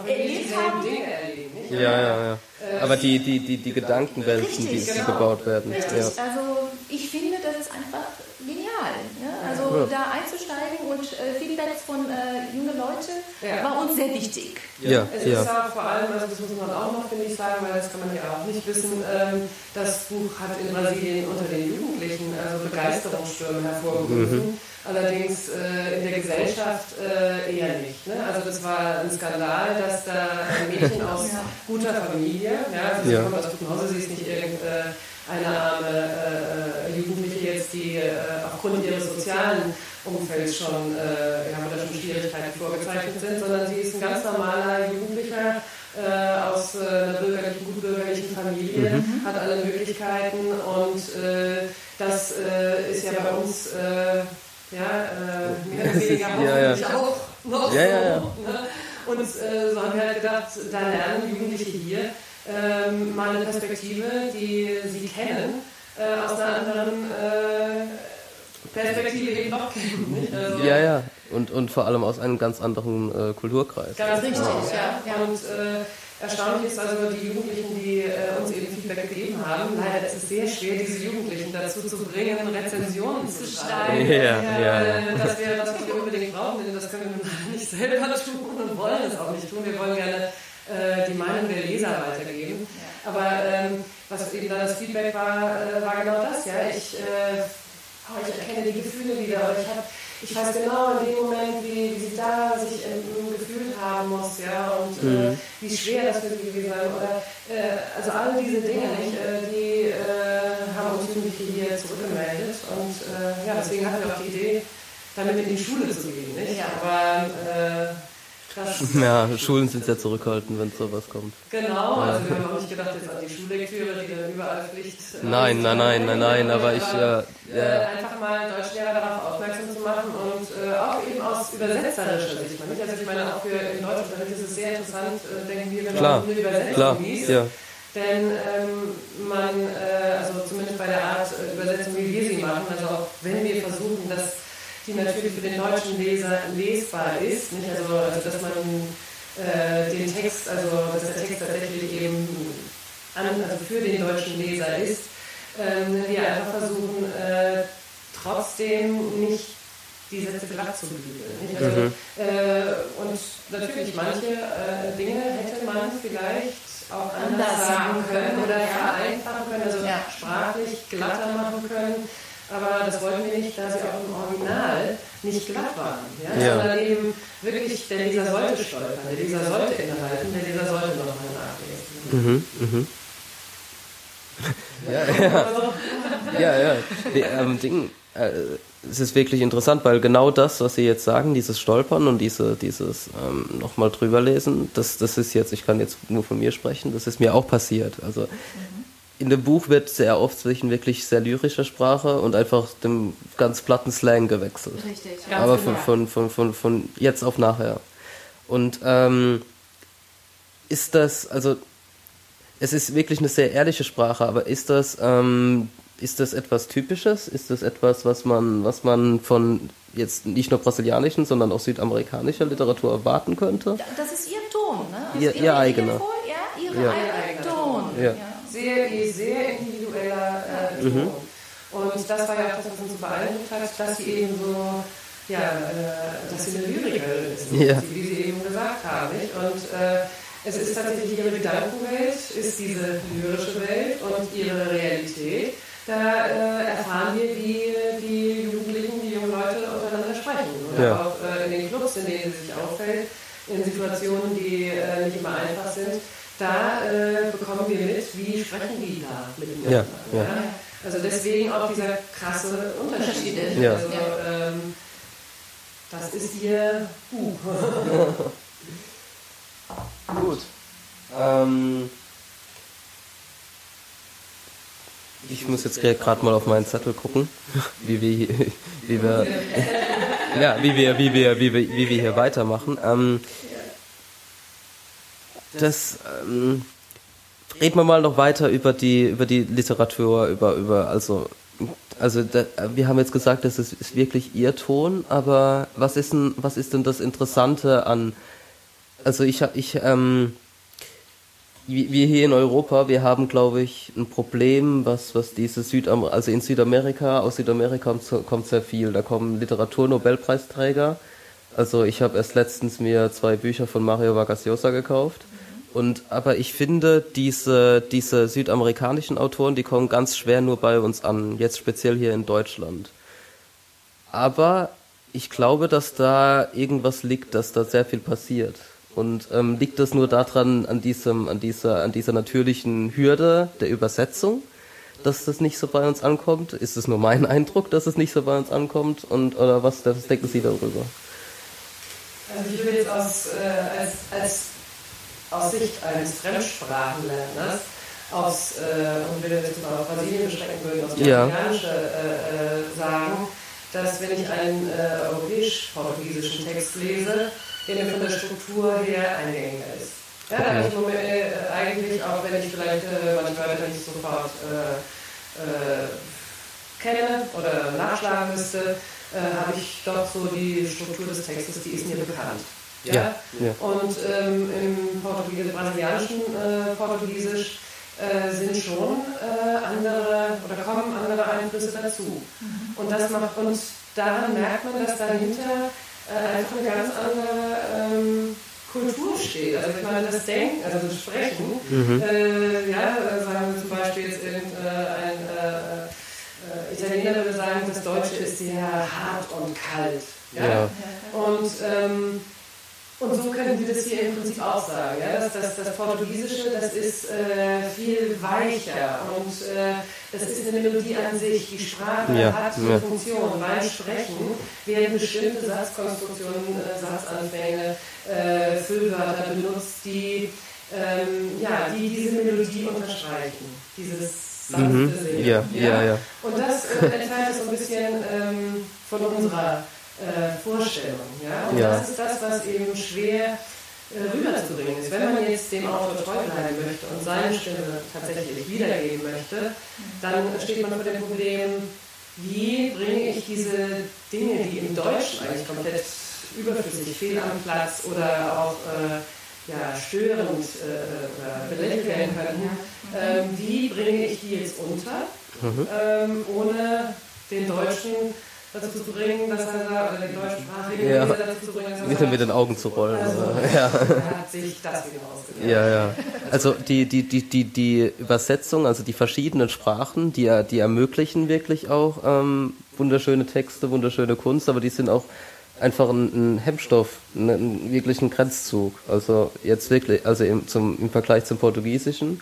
erlebt haben. Dinge erleben, nicht? Ja, ja, ja. Aber die, die, die, die Gedankenwelten, richtig, die, die genau. gebaut werden. Richtig. Ja. Also ich finde, das ist einfach genial. Ne? Also ja. da einzusteigen und äh, Feedbacks von äh, jungen Leuten ja. war uns sehr wichtig. Ja. Es ist ja vor allem, also das muss man auch noch, finde ich, sagen, weil das kann man ja auch nicht wissen, ähm, das Buch hat in Brasilien unter den Jugendlichen also Begeisterungsstürme hervorgerufen. Mhm. Allerdings äh, in der Gesellschaft äh, eher nicht. Ne? Also das war ein Skandal, dass da ein Mädchen aus ja. guter Familie, ja, also sie ja. kommt aus gutem Hause, sie ist nicht irgendeine arme äh, Jugendliche jetzt, die äh, aufgrund ihres sozialen Umfelds schon, äh, ja, oder schon Schwierigkeiten vorgezeichnet sind, sondern sie ist ein ganz normaler Jugendlicher, äh, aus äh, einer bürgerlichen, gutbürgerlichen Familie, mhm. hat alle Möglichkeiten und äh, das äh, ist ja bei uns ja, äh, mehr oder weniger hoffentlich ja, ja. auch noch ja, ja, ja. so. Ne? Und äh, so haben wir halt gedacht, da lernen Jugendliche hier ähm, mal eine Perspektive, die sie kennen, äh, aus einer anderen äh, Perspektive eben noch kennen. Also, ja, ja. Und, und vor allem aus einem ganz anderen äh, Kulturkreis. Ganz richtig, ja. ja. Und äh, Erstaunlich ist also die Jugendlichen, die äh, uns eben Feedback gegeben haben. Leider ist es sehr schwer, diese Jugendlichen dazu zu bringen, Rezensionen zu schreiben. Ja, ja, äh, das wäre das, was wir unbedingt brauchen, denn das können wir nicht selber tun und wollen es auch nicht tun. Wir wollen gerne äh, die Meinung der Leser weitergeben. Aber ähm, was eben da das Feedback war, äh, war genau das. Ja, ich, äh, oh, ich erkenne die Gefühle wieder. Ich habe ich weiß genau in dem Moment, wie, wie sie da sich ähm, gefühlt haben muss, ja, und äh, mhm. äh, wie schwer das für sie gewesen war. Oder, äh, also all diese Dinge, nicht, äh, die äh, haben uns Jugendliche hier zurückgemeldet. Und äh, ja, deswegen hatten wir auch die Idee, damit in die Schule zu gehen. Nicht? Ja. Aber ja, Schulen sind sehr zurückhaltend, wenn sowas kommt. Genau, also wir haben auch nicht gedacht jetzt an die Schullektüre, die dann überall Pflicht äh, Nein, nein, nein, nein, nein, aber ich... Äh, einfach mal Deutschlehrer darauf aufmerksam zu machen und äh, auch eben aus übersetzerischer Sicht. Also ich meine, auch für in Deutschland ist es sehr interessant, äh, denken wir, wenn man eine Übersetzung liest. Ja. Denn ähm, man, äh, also zumindest bei der Art äh, Übersetzung, wie wir sie machen, also auch wenn wir versuchen, das die natürlich für den deutschen Leser lesbar ist. Nicht? Also, also dass man äh, den Text, also dass der Text tatsächlich eben an, also für den deutschen Leser ist. Ähm, wir einfach versuchen, äh, trotzdem nicht die Sätze glatt zu bügeln. Also, mhm. äh, und natürlich, manche äh, Dinge hätte man vielleicht auch anders sagen können oder vereinfachen können, also ja. sprachlich glatter machen können. Aber das wollten wir nicht, da sie auch im Original nicht glatt waren. Ja? ja. Sondern eben wirklich, der Leser sollte stolpern, der Leser sollte innehalten, der Leser sollte nochmal nachlesen. Mhm, mhm. ja, ja. ja, ja. Die, ähm, Ding, äh, es ist wirklich interessant, weil genau das, was Sie jetzt sagen, dieses Stolpern und diese, dieses ähm, nochmal drüber lesen, das, das ist jetzt, ich kann jetzt nur von mir sprechen, das ist mir auch passiert. Also mhm in dem Buch wird sehr oft zwischen wirklich sehr lyrischer Sprache und einfach dem ganz platten Slang gewechselt. Richtig, ja. Aber von, genau. von, von, von, von jetzt auf nachher. Und ähm, ist das, also es ist wirklich eine sehr ehrliche Sprache, aber ist das, ähm, ist das etwas Typisches? Ist das etwas, was man, was man von jetzt nicht nur brasilianischen, sondern auch südamerikanischer Literatur erwarten könnte? Das ist ihr Ton, ne? Also ihr, ihr eigener. Ja, ihre ja. eigene Ton. Ja. ja sehr, sehr individueller äh, mhm. Und das war ja auch das, was uns so beeindruckt hat, dass sie eben so, ja, äh, dass sie eine Lyrikerin ist, ja. wie Sie eben gesagt haben. Nicht? Und äh, es ist tatsächlich ihre Gedankenwelt, ist diese lyrische Welt und ihre Realität. Da äh, erfahren wir, wie die Jugendlichen, die jungen Leute untereinander sprechen. Oder ja. auch äh, in den Clubs, in denen sie sich auffällt, in Situationen, die äh, nicht immer einfach sind da äh, bekommen wir mit, wie sprechen die da miteinander. Ja, ja. ja? Also deswegen auch dieser krasse Unterschied. Ja. Also, ähm, das ist hier uh. Gut. Ähm, ich muss jetzt gerade mal auf meinen Zettel gucken, wie wir, wie wir, ja, wie wir, wie wir, wie wir, wie wir hier weitermachen. Ähm, das ähm, reden wir mal noch weiter über die über die Literatur, über über also also da, wir haben jetzt gesagt, das ist, ist wirklich ihr Ton, aber was ist denn was ist denn das Interessante an also ich ich ähm, wir hier in Europa, wir haben, glaube ich, ein Problem, was, was diese Südam also in Südamerika, aus Südamerika kommt, kommt sehr viel. Da kommen Literaturnobelpreisträger. Also ich habe erst letztens mir zwei Bücher von Mario Vargas Llosa gekauft. Und aber ich finde, diese, diese südamerikanischen Autoren, die kommen ganz schwer nur bei uns an, jetzt speziell hier in Deutschland. Aber ich glaube, dass da irgendwas liegt, dass da sehr viel passiert. Und ähm, liegt das nur daran, an diesem, an dieser, an dieser natürlichen Hürde der Übersetzung, dass das nicht so bei uns ankommt? Ist es nur mein Eindruck, dass es nicht so bei uns ankommt? Und oder was, was denken Sie darüber? Also ich würde jetzt aus, äh, als, als aus Sicht eines Fremdsprachenlerners aus, äh, und wenn wir jetzt mal auf Brasilien beschränken würden, aus ja. Brasilianische äh, äh, sagen, dass wenn ich einen äh, europäisch-portugiesischen Text lese, der von der Struktur her eingängiger ist. Ja, da habe ich Moment, äh, eigentlich, auch wenn ich vielleicht äh, manche Wörter nicht sofort kenne oder nachschlagen müsste, habe ich doch so die Struktur des Textes, die ist mir bekannt. Ja? ja, ja. Und ähm, im Portugies brasilianischen äh, Portugiesisch äh, sind schon äh, andere oder kommen andere Einflüsse dazu. Mhm. Und das macht uns, daran merkt man, dass dahinter äh, einfach eine ganz andere ähm, Kultur steht. Also ich meine, das Denken, also das Sprechen, mhm. Äh, ja, sagen wir zum Beispiel jetzt irgendein äh, Italiener würde sagen, das Deutsche ist sehr hart und kalt. Ja? ja. Und ähm, und so können wir das hier im Prinzip auch sagen. Ja? Das, das, das Portugiesische, das ist äh, viel weicher und äh, das ist eine Melodie an sich. Die Sprache ja, hat eine. Funktion. Beim Sprechen werden bestimmte Satzkonstruktionen, äh, Satzanfänge, äh, Füllwörter benutzt, die, ähm, ja, die diese Melodie unterstreichen. Dieses mhm. Singen. Ja, ja, ja. Und das äh, so ein bisschen ähm, von unserer äh, Vorstellung. Ja? Und ja. das ist das, was eben schwer äh, rüberzubringen ist. Wenn man jetzt dem Autor treu bleiben möchte und seine Stimme tatsächlich wiedergeben möchte, dann steht man vor dem Problem, wie bringe ich diese Dinge, die im Deutschen eigentlich komplett überflüssig, fehl am Platz oder auch äh, ja, störend äh, oder belächelt werden könnten, ähm, wie bringe ich die jetzt unter, mhm. ähm, ohne den Deutschen dazu zu bringen, dass er da, oder die deutschsprachige ja. dazu zu bringen, dass er Wieder mit den Augen zu rollen. Also, ja. hat sich das wieder ausgedacht. Ja, ja. Also die, die, die, die, die Übersetzung, also die verschiedenen Sprachen, die, die ermöglichen wirklich auch ähm, wunderschöne Texte, wunderschöne Kunst, aber die sind auch einfach ein, Hemmstoff, ein, ein wirklichen Grenzzug. Also jetzt wirklich, also im, zum, im Vergleich zum Portugiesischen,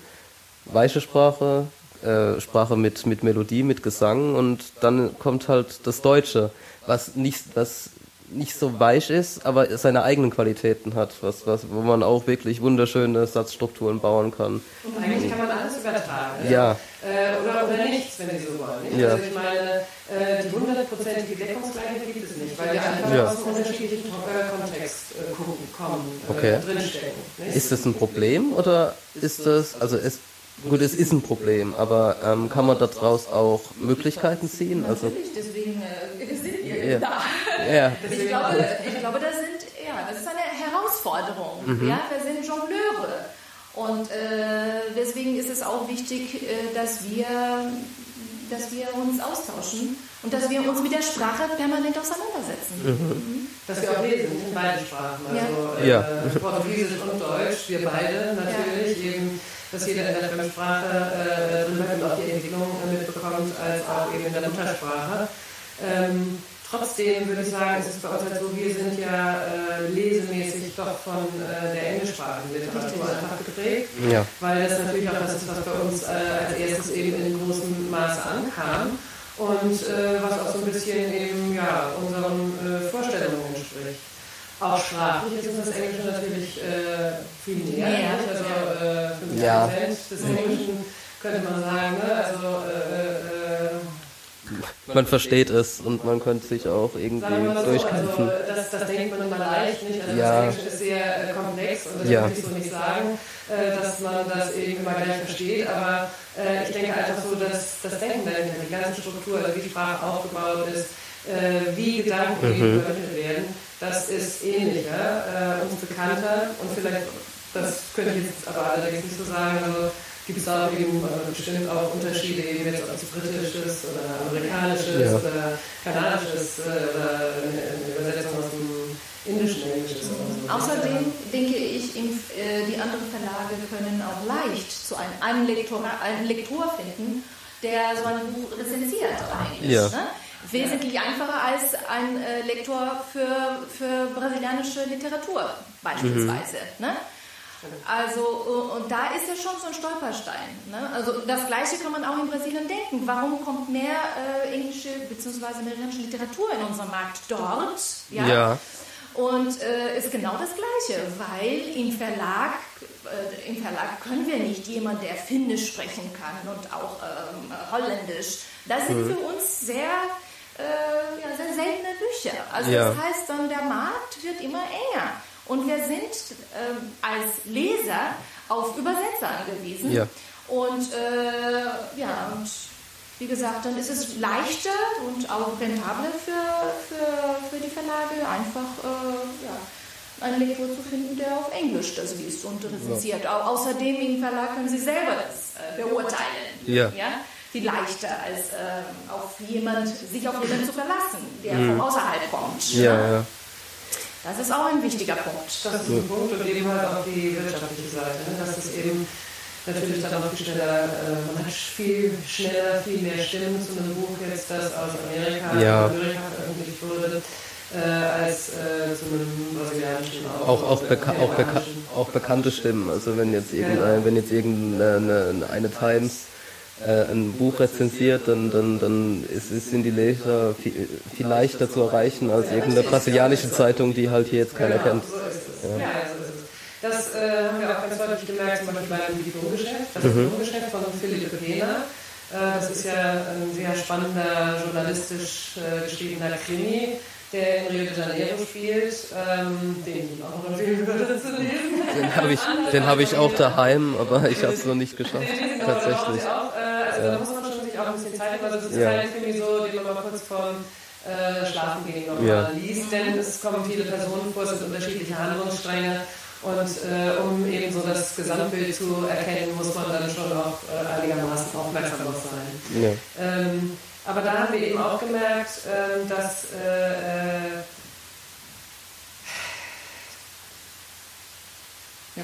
weiche Sprache, äh, Sprache mit, mit Melodie, mit Gesang und dann kommt halt das Deutsche, was nicht, was nicht so weich ist, aber seine eigenen Qualitäten hat, was, was, wo man auch wirklich wunderschöne Satzstrukturen bauen kann. Und eigentlich kann man alles übertragen. Ja. Äh, oder, oder nichts, wenn Sie so wollen. Ja. Also ich meine, äh, die hundertprozentige Deckungsgleichheit gibt es nicht, weil wir einfach ja. aus einem unterschiedlichen Kontext äh, kommen, äh, okay. drinstecken. Nicht? Ist das ein Problem oder ist das, also es Gut, es ist ein Problem, aber ähm, kann man daraus auch Möglichkeiten ziehen? Also Natürlich, deswegen äh, ja. da. Ja. Ich, glaube, ich glaube, das, sind, ja, das ist eine Herausforderung. Mhm. Ja? Wir sind Jongleure. Und äh, deswegen ist es auch wichtig, äh, dass, wir, dass wir uns austauschen und dass wir uns mit der Sprache permanent auseinandersetzen. Mhm. Mhm. Dass wir auch lesen in beiden Sprachen, also ja. Äh, Portugiesisch und Deutsch, wir beide natürlich eben dass jeder in der Fremdsprache äh, drin auch die Entwicklung mitbekommt, als auch eben in der Muttersprache. Ähm, trotzdem würde ich sagen, es ist bei uns halt so, wir sind ja äh, lesemäßig doch von äh, der englischsprachigen Literatur einfach geprägt, ja. weil das natürlich auch das ist, was bei uns äh, als erstes eben in großem Maße ankam und äh, was auch so ein bisschen eben ja, unseren äh, Vorstellungen entspricht. Auch sprachlich ist uns das Englische natürlich äh, viel näher. Also äh, 50 Ja. Prozent des Englischen könnte man sagen. Ne? Also äh, äh, Man versteht es und man könnte sich auch irgendwie mal so, durchkämpfen. also das, das denkt man immer leicht, nicht? Also Ja. das Englische ist sehr äh, komplex und das Ja. ich so nicht sagen, äh, dass man das eben immer gleich versteht, aber äh, ich denke einfach so, dass das Denken dahinter, die ganze Struktur, also wie Sprache aufgebaut ist, wie Gedanken Mhm. eben übermittelt werden, das ist ähnlicher äh, und bekannter und vielleicht, das könnte ich jetzt aber allerdings nicht so sagen, also gibt es auch eben äh, bestimmt auch Unterschiede, eben jetzt ob es britisches oder amerikanisches Ja. oder kanadisches äh, oder eine, eine Übersetzung aus dem indischen Englisch ist oder so. Außerdem denke ich, äh, die anderen Verlage können auch leicht zu einem, einen, Lektor, einen Lektor finden, der so ein Buch rezensiert. Ne? Wesentlich einfacher als ein äh, Lektor für, für brasilianische Literatur beispielsweise. Ne? Also, äh, und da ist ja schon so ein Stolperstein. Ne? Also, das Gleiche kann man auch in Brasilien denken. Warum kommt mehr äh, englische bzw. amerikanische Literatur in unseren Markt dort? Ja. Und äh, ist genau das Gleiche, weil im Verlag, äh, im Verlag können wir nicht jemand, der Finnisch sprechen kann und auch ähm, Holländisch. Das sind für uns sehr, äh, ja, sehr seltene Bücher. Also Ja. das heißt dann, der Markt wird immer enger. Und wir sind ähm, als Leser auf Übersetzer angewiesen. Ja. Und äh, ja, und wie gesagt, dann ist es leichter und auch rentabler für, für, für die Verlage, einfach äh, ja, einen Lektor zu finden, der auf Englisch das liest und rezensiert. Au außerdem im Verlag können Sie selber das äh, beurteilen. Ja. Viel leichter als äh, auf jemand, sich auf jemanden zu verlassen, der von außerhalb kommt. Ja, ja. Das ist auch ein wichtiger Punkt. Das ist ein Punkt und eben halt auch die wirtschaftliche Seite. Ne? Das ist eben natürlich dann auch viel schneller, äh, man hat viel schneller, viel mehr Stimmen zu einem Buch jetzt, das aus Amerika, Ja. Amerika veröffentlicht wurde, äh, als äh, zu einem brasilianischen Auch, auch, beka auch, beka peruanischen. auch bekannte Stimmen. Also wenn jetzt irgendeine, wenn jetzt irgendeine eine Times äh, ein Buch rezensiert, dann, dann, dann ist, sind die Leser viel, viel leichter zu erreichen als irgendeine brasilianische Zeitung, die halt hier jetzt keiner kennt. Ja. Das äh, haben wir auch ganz deutlich gemerkt, zum Beispiel beim Diplomgeschäft, das Diplomgeschäft von Philippe Pena. Äh, das ist ja ein sehr spannender, journalistisch äh, geschriebener Krimi, der in Rio de Janeiro spielt, ähm, den ich auch empfehlen würde zu lesen. Den habe ich, den hab ich auch daheim, aber ich habe es noch nicht geschafft, tatsächlich. Auch, äh, also da muss man schon sich auch ein bisschen Zeit nehmen. Also das ist Ja. kein Krimi so, den man mal kurz vorm äh, Schlafengehen nochmal Ja. liest, denn es kommen viele Personen vor, es sind unterschiedliche Handlungsstränge und äh, um eben so das Gesamtbild zu erkennen, muss man dann schon auch äh, einigermaßen aufmerksam sein. Ja. Ähm, aber da haben wir eben auch gemerkt, ähm, dass äh, äh, ja.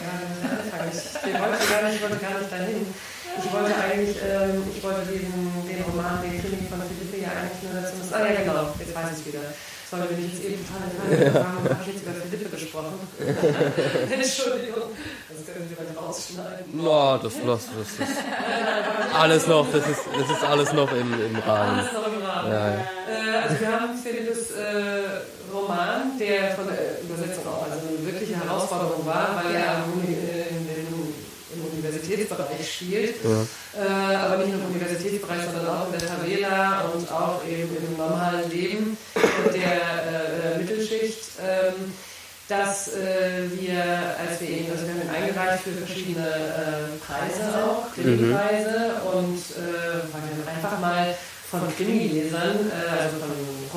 Ich, ich wollte gar nicht, ich wollte gar nicht dahin. Ich wollte eigentlich, ähm, ich wollte diesen, den Roman, den Krimi von Philippe ja eigentlich nur dazu Ah ja genau, jetzt weiß ich wieder. Das war nämlich jetzt eben total Frage, habe ich jetzt über Philippe gesprochen. Entschuldigung, das können Sie mal rausschneiden. No, das, das, das ist alles noch, das ist, das ist alles noch im, im Rahmen. Alles noch im Rahmen. Ja, ja. Äh, also wir haben Philippes äh, Roman, der von der Übersetzung auch also eine wirkliche Herausforderung war, weil er Universitätsbereich spielt. Äh, aber nicht nur im Universitätsbereich, sondern auch in der Favela und auch eben im normalen Leben der äh, Mittelschicht. Ähm, dass äh, wir, als wir ihn, also wir haben ihn eingereicht für verschiedene äh, Preise auch, Krimipreise und äh, weil wir einfach mal von Krimilesern, äh, also von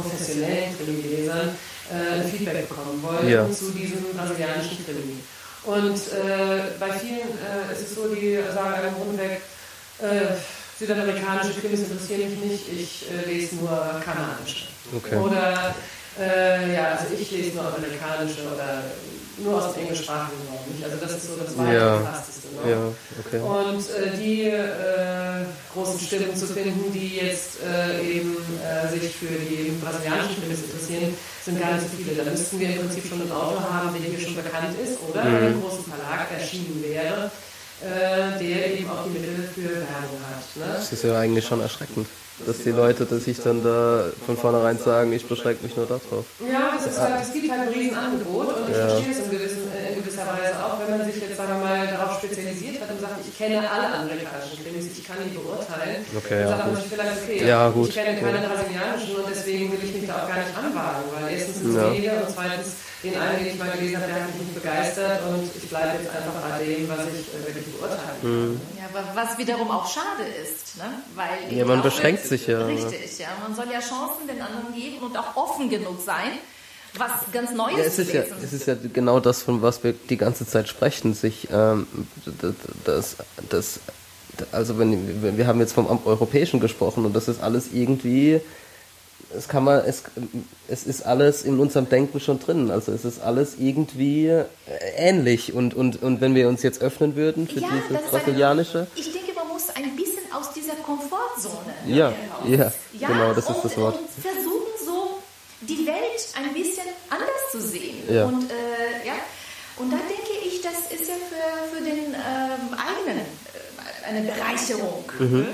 professionellen Krimilesern, äh, ein Feedback bekommen wollen Ja. zu diesem brasilianischen Krimi. Und äh, bei vielen äh, ist es so, die sagen einem rundweg, äh, südamerikanische Krimis interessieren mich nicht, ich äh, lese nur kanadische. Okay. Oder Äh, ja, also ich lese nur amerikanische oder nur aus dem englischsprachigen Raum. Also das ist so das weitgefassteste. Ja. Ne? Ja, okay. Und äh, die äh, großen Stimmen zu finden, die jetzt äh, eben äh, sich für die brasilianischen Filme interessieren, sind gar nicht so viele. Da müssten wir im Prinzip schon einen Autor haben, der hier schon bekannt ist oder mhm. einem großen Verlag erschienen wäre, äh, der eben auch die Mittel für Werbung hat. Ne? Das ist ja eigentlich schon erschreckend dass die Leute, dass sich dann da von vornherein sagen, ich beschränke mich nur darauf. Ja, das ist halt, es gibt halt ein Riesenangebot und ich ja. verstehe es in, gewissen, in, gewisser Weise auch, wenn man sich jetzt, sagen wir mal, darauf spezialisiert hat und sagt, ich kenne alle amerikanischen Krimis, ich kann die beurteilen. Okay, dann ja, sagt man sich vielleicht, okay, ja, gut. ich kenne keine brasilianischen und deswegen will ich mich da auch gar nicht anwagen, weil erstens sind es weniger und zweitens den einen, den ich mal gelesen habe, der hat mich nicht begeistert und ich bleibe jetzt einfach bei dem, was ich äh, wirklich beurteilen kann. Mhm. Ja, was wiederum auch schade ist, ne? weil ja, man beschränkt sich ja. Richtig, ja. Man soll ja Chancen den anderen geben und auch offen genug sein, was ganz Neues ja, es ist ja, es ist ja genau das, von was wir die ganze Zeit sprechen, sich ähm, das, das, also wenn wir haben jetzt vom Europäischen gesprochen und das ist alles irgendwie es kann man, es, es ist alles in unserem Denken schon drin. Also es ist alles irgendwie äh, ähnlich. Und, und, und wenn wir uns jetzt öffnen würden für ja, diese brasilianische. Ich denke, man muss ein bisschen aus dieser Komfortzone ja, ja, ja, genau, das und, ist das Wort. Und versuchen so die Welt ein bisschen anders zu sehen. Ja. Und äh, ja, und da denke ich, das ist ja für, für den ähm, eigenen äh, eine Bereicherung. Mhm.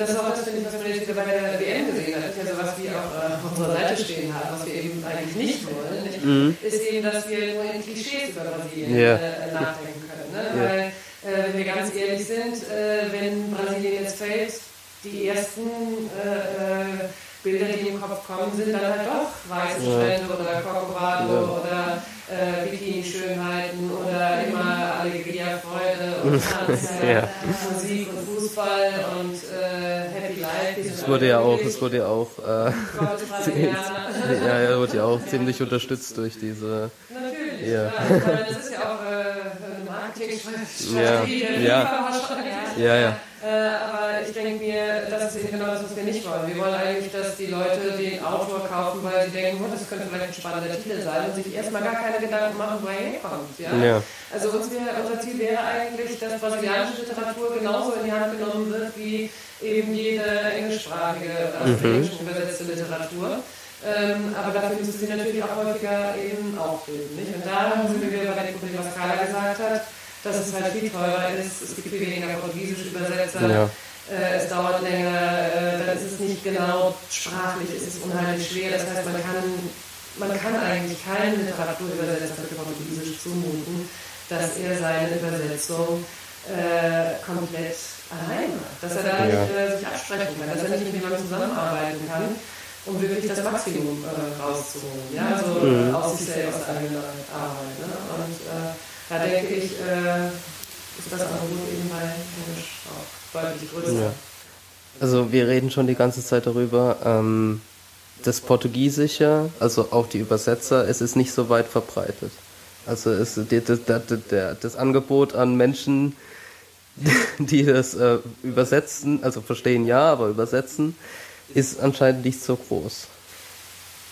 Das ist auch das, finde ich, was man jetzt wieder bei der WM gesehen hat. Ja, sowas wie auch äh, auf unserer Seite stehen haben, was wir eben eigentlich nicht wollen, nicht? Mhm. ist eben, dass wir nur in Klischees über Brasilien yeah. äh, nachdenken können. Ne? Yeah. Weil, äh, wenn wir ganz ehrlich sind, äh, wenn Brasilien jetzt fällt, die ersten äh, äh, Bilder, die im Kopf kommen, sind dann halt doch weiße Strände oder Corcovado ja. oder äh, Bikini-Schönheiten oder immer Alegria-Freude und Tanz, ja. Musik und Fußball und äh, Happy Life. Das wurde ja auch, das wurde ja auch, äh, ja, ja, wurde ja auch ziemlich unterstützt durch diese. Natürlich, ja. ja das ist ja auch äh, Marketingstrategie. Ja, ja, ja, ja. Äh, aber ich denke mir, das ist eben genau das, was wir nicht wollen. Wir wollen eigentlich, dass die Leute den Autor kaufen, weil sie denken, oh, das könnte vielleicht ein spannender Titel sein und sich erstmal gar keine Gedanken machen, wo er herkommt. Ja? ja. Also uns wär, unser Ziel wäre eigentlich, dass brasilianische Literatur genauso in die Hand genommen wird wie eben jede englischsprachige, aus mhm. Englischen übersetzte Literatur. Ähm, aber dafür müssen sie natürlich auch häufiger eben auftreten. Nicht? Und da sind wir wieder bei dem Problem, was Carla gesagt hat dass es halt viel teurer ist, es gibt viel weniger portugiesische Übersetzer, ja. äh, es dauert länger, äh, dann ist es nicht genau sprachlich, es ist unheimlich schwer. Das heißt, man kann, man kann eigentlich keinen Literaturübersetzer für Portugiesisch zumuten, dass er seine Übersetzung äh, komplett allein macht, dass er da ja. nicht äh, sich absprechen kann, dass er nicht mit jemandem zusammenarbeiten kann um wirklich das Maximum äh, rauszuholen. Ja? Also mhm. aus sich selbst eigene Arbeit. Ne? Und äh, da denke ich, äh, ist das Angebot eben bei Englisch auch deutlich größer. Ja. Also wir reden schon die ganze Zeit darüber, ähm, das Portugiesische, also auch die Übersetzer, es ist nicht so weit verbreitet. Also es, das, das, das, das Angebot an Menschen, die das äh, übersetzen, also verstehen ja, aber übersetzen, ist anscheinend nicht so groß.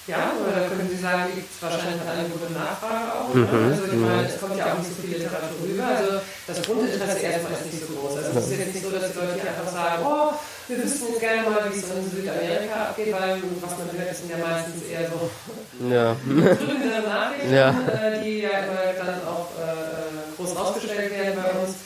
Ja, oder können Sie sagen, gibt es wahrscheinlich eine gute Nachfrage auch. Ne? Mhm. Also ich meine, es kommt ja auch nicht so viel Literatur rüber. Also das Grundinteresse erstmal ist nicht so groß. Also es ist jetzt nicht so, dass die Leute einfach sagen, oh, wir wüssten jetzt gerne mal, wie es in Südamerika abgeht, weil was man hört, sind ja meistens eher so ja. drückende Nachrichten, ja. Äh, die ja immer dann auch äh, groß rausgestellt werden bei uns.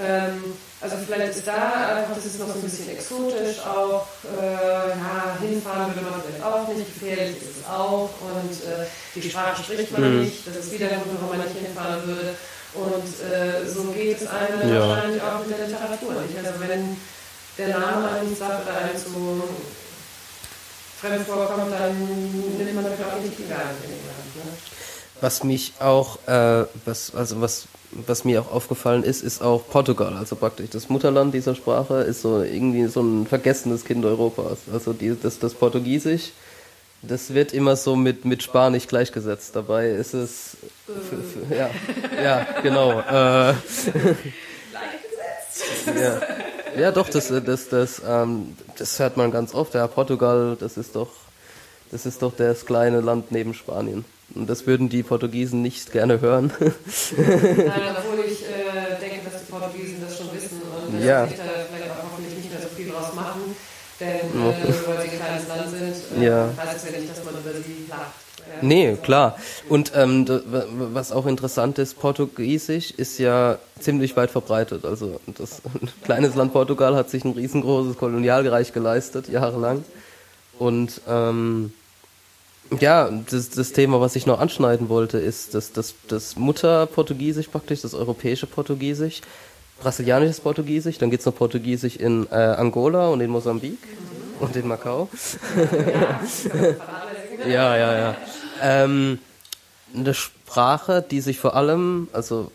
Ähm, also vielleicht ist da einfach, das ist noch so ein bisschen exotisch auch. Äh, ja, hinfahren würde man vielleicht auch nicht, gefährlich ist es auch. Und äh, die Sprache spricht man mhm. nicht. Das ist wieder ein Grund, warum man nicht hinfahren würde. Und äh, so geht es einem ja. wahrscheinlich auch mit der Literatur nicht. Also wenn der Name einem sagt oder einem zu fremd vorkommt, dann nimmt man vielleicht auch nicht die Garten in die Hand. Ne? Was mich auch, äh, was, also was was mir auch aufgefallen ist, ist auch Portugal. Also praktisch das Mutterland dieser Sprache ist so irgendwie so ein vergessenes Kind Europas. Also die, das, das Portugiesisch, das wird immer so mit, mit Spanisch gleichgesetzt. Dabei ist es, ja, ja, genau. Äh, ja. ja, doch, das, das, das, ähm, das hört man ganz oft. Ja, Portugal, das ist doch Das ist doch das kleine Land neben Spanien. Und das würden die Portugiesen nicht gerne hören. Nein, obwohl ich äh, denke, dass die Portugiesen das schon wissen und ja. sich da vielleicht auch hoffentlich nicht mehr so viel draus machen. Denn äh, weil sie ein kleines Land sind, äh, Ja. heißt es ja nicht, dass man über sie lacht. Ja. Nee, klar. Und ähm, was auch interessant ist, Portugiesisch ist ja ziemlich weit verbreitet. Also das ein kleines Land Portugal hat sich ein riesengroßes Kolonialreich geleistet, jahrelang. Und ähm, ja, das, das Thema, was ich noch anschneiden wollte, ist das, das, das Mutterportugiesisch praktisch, das europäische Portugiesisch, brasilianisches Portugiesisch, dann gibt's noch Portugiesisch in äh, Angola und in Mosambik und in Macau. Ja, ja, ja. Ähm, eine Sprache, die sich vor allem, also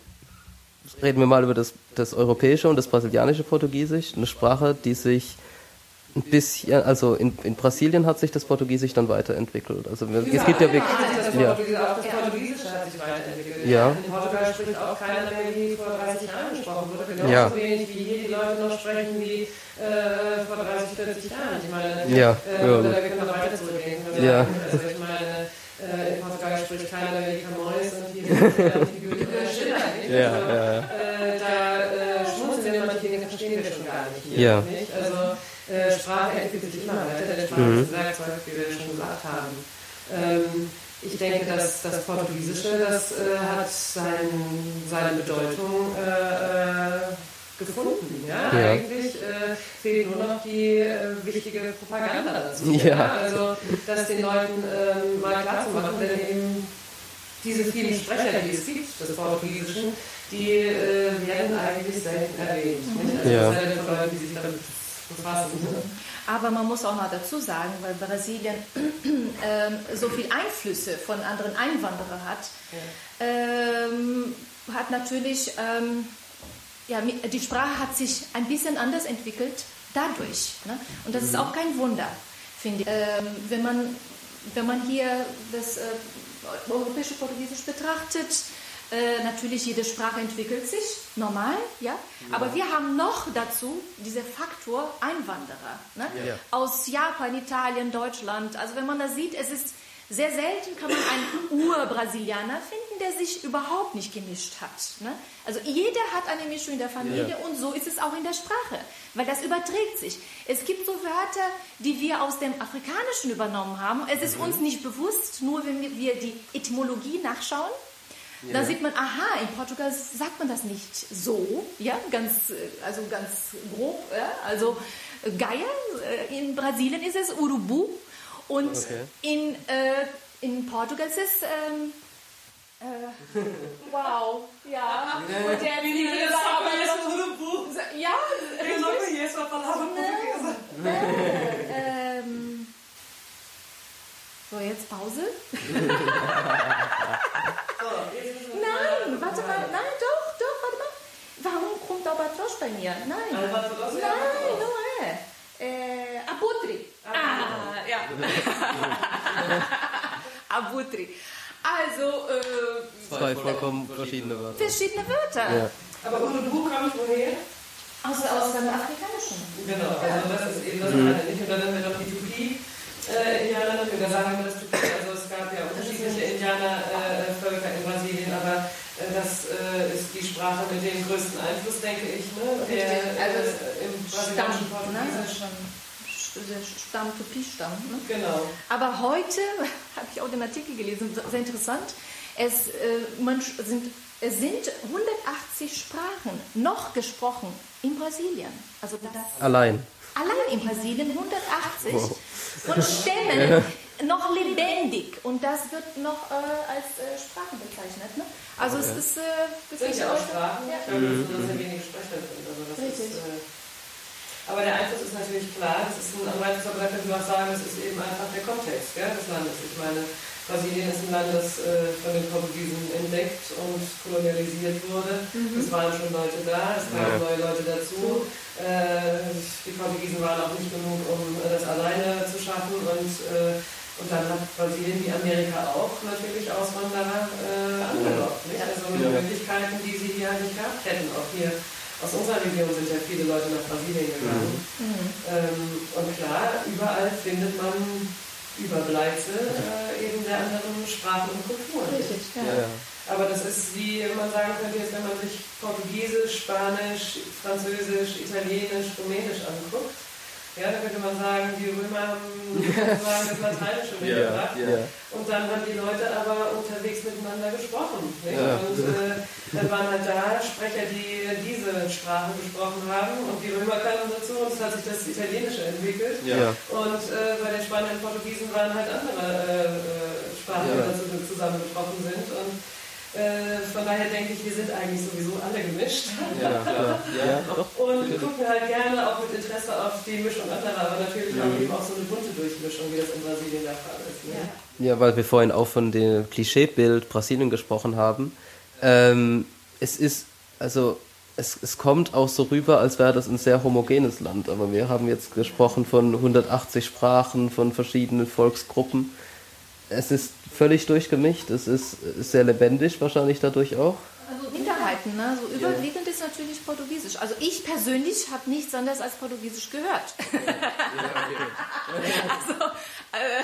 reden wir mal über das, das europäische und das brasilianische Portugiesisch, eine Sprache, die sich ein bisschen, also in, in Brasilien hat sich das Portugiesisch dann weiterentwickelt. Also es gibt ja wirklich, Das ja, auch das Portugiesische hat sich weiterentwickelt. Ja. In Portugal spricht auch keiner mehr, wie vor 30 Jahren gesprochen wurde. Genauso Ja. wenig wie hier die Leute noch sprechen, wie äh, vor 30, 40 Jahren. Ich meine, Ja, äh, ja. wir können noch weiter zurückgehen. Ja. Also ich meine, äh, in Portugal spricht keiner mehr wie Camões und hier wie Goethe Schiller. Nicht? Ja, also, ja, ja. Äh, da äh, schmunzeln wir manche Dinge, verstehen wir schon gar nicht. Hier, Ja. Nicht? Äh, Sprache entwickelt sich immer weiter. Der Sprache Mhm. ist ein Werkzeug, wie wir schon gesagt haben. Ähm, ich denke, dass das Portugiesische, das äh, hat sein, seine Bedeutung äh, äh, gefunden. Ja? Ja. Eigentlich äh, fehlt nur noch die äh, wichtige Propaganda dazu. Ja. Also, das den Leuten ähm, mal klar zu machen, denn eben diese vielen Sprecher, die es gibt, des Portugiesischen, die äh, werden eigentlich selten erwähnt. Nicht? Also Ja. denn von Leuten, die sich damit. Aber man muss auch noch dazu sagen, weil Brasilien ähm, so viel Einflüsse von anderen Einwanderern hat, ähm, hat natürlich, ähm, ja, die Sprache hat sich ein bisschen anders entwickelt dadurch. Ne? Und das ist auch kein Wunder, finde ich. Ähm, wenn, man, wenn man hier das äh, europäische Portugiesisch betrachtet, äh, natürlich jede Sprache entwickelt sich, normal, ja. Aber wir haben noch dazu diesen Faktor Einwanderer. Ne? Ja. Aus Japan, Italien, Deutschland. Also wenn man das sieht, es ist sehr selten kann man einen Ur-Brasilianer finden, der sich überhaupt nicht gemischt hat. Ne? Also jeder hat eine Mischung in der Familie Ja. und so ist es auch in der Sprache, weil das überträgt sich. Es gibt so Wörter, die wir aus dem Afrikanischen übernommen haben. Es ist uns nicht bewusst, nur wenn wir die Etymologie nachschauen, dann sieht man, aha, in Portugal sagt man das nicht so, ja, ganz, äh, also ganz grob, ja, also Geier, äh, in Brasilien ist es Urubu und Okay. in, äh, in Portugal ist es, ähm, äh, wow, ja, und der ja, ähm, so, jetzt Pause. Nein, warte mal, nein, doch, doch, warte mal. Warum bei mir? Nein. Albatross, ja. Nein, não é. É abutre. Ah, ja. abutre. Also, äh, zwei vollkommen verschiedene Wörter. verschiedene Wörter. Ja. Aber Urubu kommt woher? Aus, aus dem Afrikanischen. Genau, also das ist eben das eine. Nicht? Und dann haben wir noch die Tupi-Indianer, äh, da sagen wir das Tupi, also es gab ja unterschiedliche Indianervölker in Brasilien, aber äh, das äh, ist die Sprache mit dem größten Einfluss, denke ich, ne? der also äh, im Stamm, ne? Stamm, Tupi-Stamm. Ne? Genau. Aber heute habe ich auch den Artikel gelesen, sehr interessant. Es, äh, man, sind, es sind 180 Sprachen noch gesprochen in Brasilien. Also das, Allein. allein in Brasilien 180 von Stämmen noch lebendig. Und das wird noch äh, als äh, Sprachen bezeichnet. Ne? Also es ist äh, Das sind ja auch Sprachen, Ja. dass es sehr wenig Sprecher sind. Also das Richtig. ist, äh, aber der Einfluss ist natürlich klar, das ist ein Einfluss, aber da können wir auch sagen, das ist eben einfach der Kontext gell, des Landes. Ich meine, Brasilien ist ein Land, das äh, von den Portugiesen entdeckt und kolonialisiert wurde. Es waren schon Leute da, es kamen Ja. neue Leute dazu. Äh, die Portugiesen waren auch nicht genug, um äh, das alleine zu schaffen. Und, äh, und dann hat Brasilien wie Amerika auch natürlich Auswanderer äh, angelockt. Nicht? Also mit Ja. Möglichkeiten, die sie hier nicht gehabt hätten. Auch hier aus unserer Region sind ja viele Leute nach Brasilien gegangen. Mhm. Ähm, und klar, überall findet man Überbleibsel äh, eben der anderen Sprachen und Kulturen. Richtig, ja. Aber das ist wie man sagen könnte, jetzt, wenn man sich Portugiesisch, Spanisch, Französisch, Italienisch, Rumänisch anguckt, ja, da könnte man sagen, die Römer haben sozusagen das Lateinische mitgebracht. Ja, ja. Und dann haben die Leute aber unterwegs miteinander gesprochen. Ja. Und äh, dann waren halt da Sprecher, die diese Sprache gesprochen haben. Und die Römer kamen dazu und es hat sich das Italienische entwickelt. Und äh, bei den Spaniern und Portugiesen waren halt andere äh, äh Sprachen, die dazu zusammengebrochen sind. Und äh, von daher denke ich, wir sind eigentlich sowieso alle gemischt. Ja, ja, ja, und gucken halt gerne auch mit Interesse auf die Mischung anderer, aber natürlich mhm. auch eben auch so eine bunte Durchmischung, wie das in Brasilien der Fall ist. Ne? Ja. weil wir vorhin auch von dem Klischeebild Brasilien gesprochen haben. Ähm, es ist, also es, es kommt auch so rüber, als wäre das ein sehr homogenes Land, aber wir haben jetzt gesprochen von 180 Sprachen, von verschiedenen Volksgruppen. Es ist völlig durchgemischt. Es ist, ist sehr lebendig wahrscheinlich dadurch auch. Also Minderheiten, ne? so überwiegend ist natürlich Portugiesisch. Also ich persönlich habe nichts anderes als Portugiesisch gehört. also äh,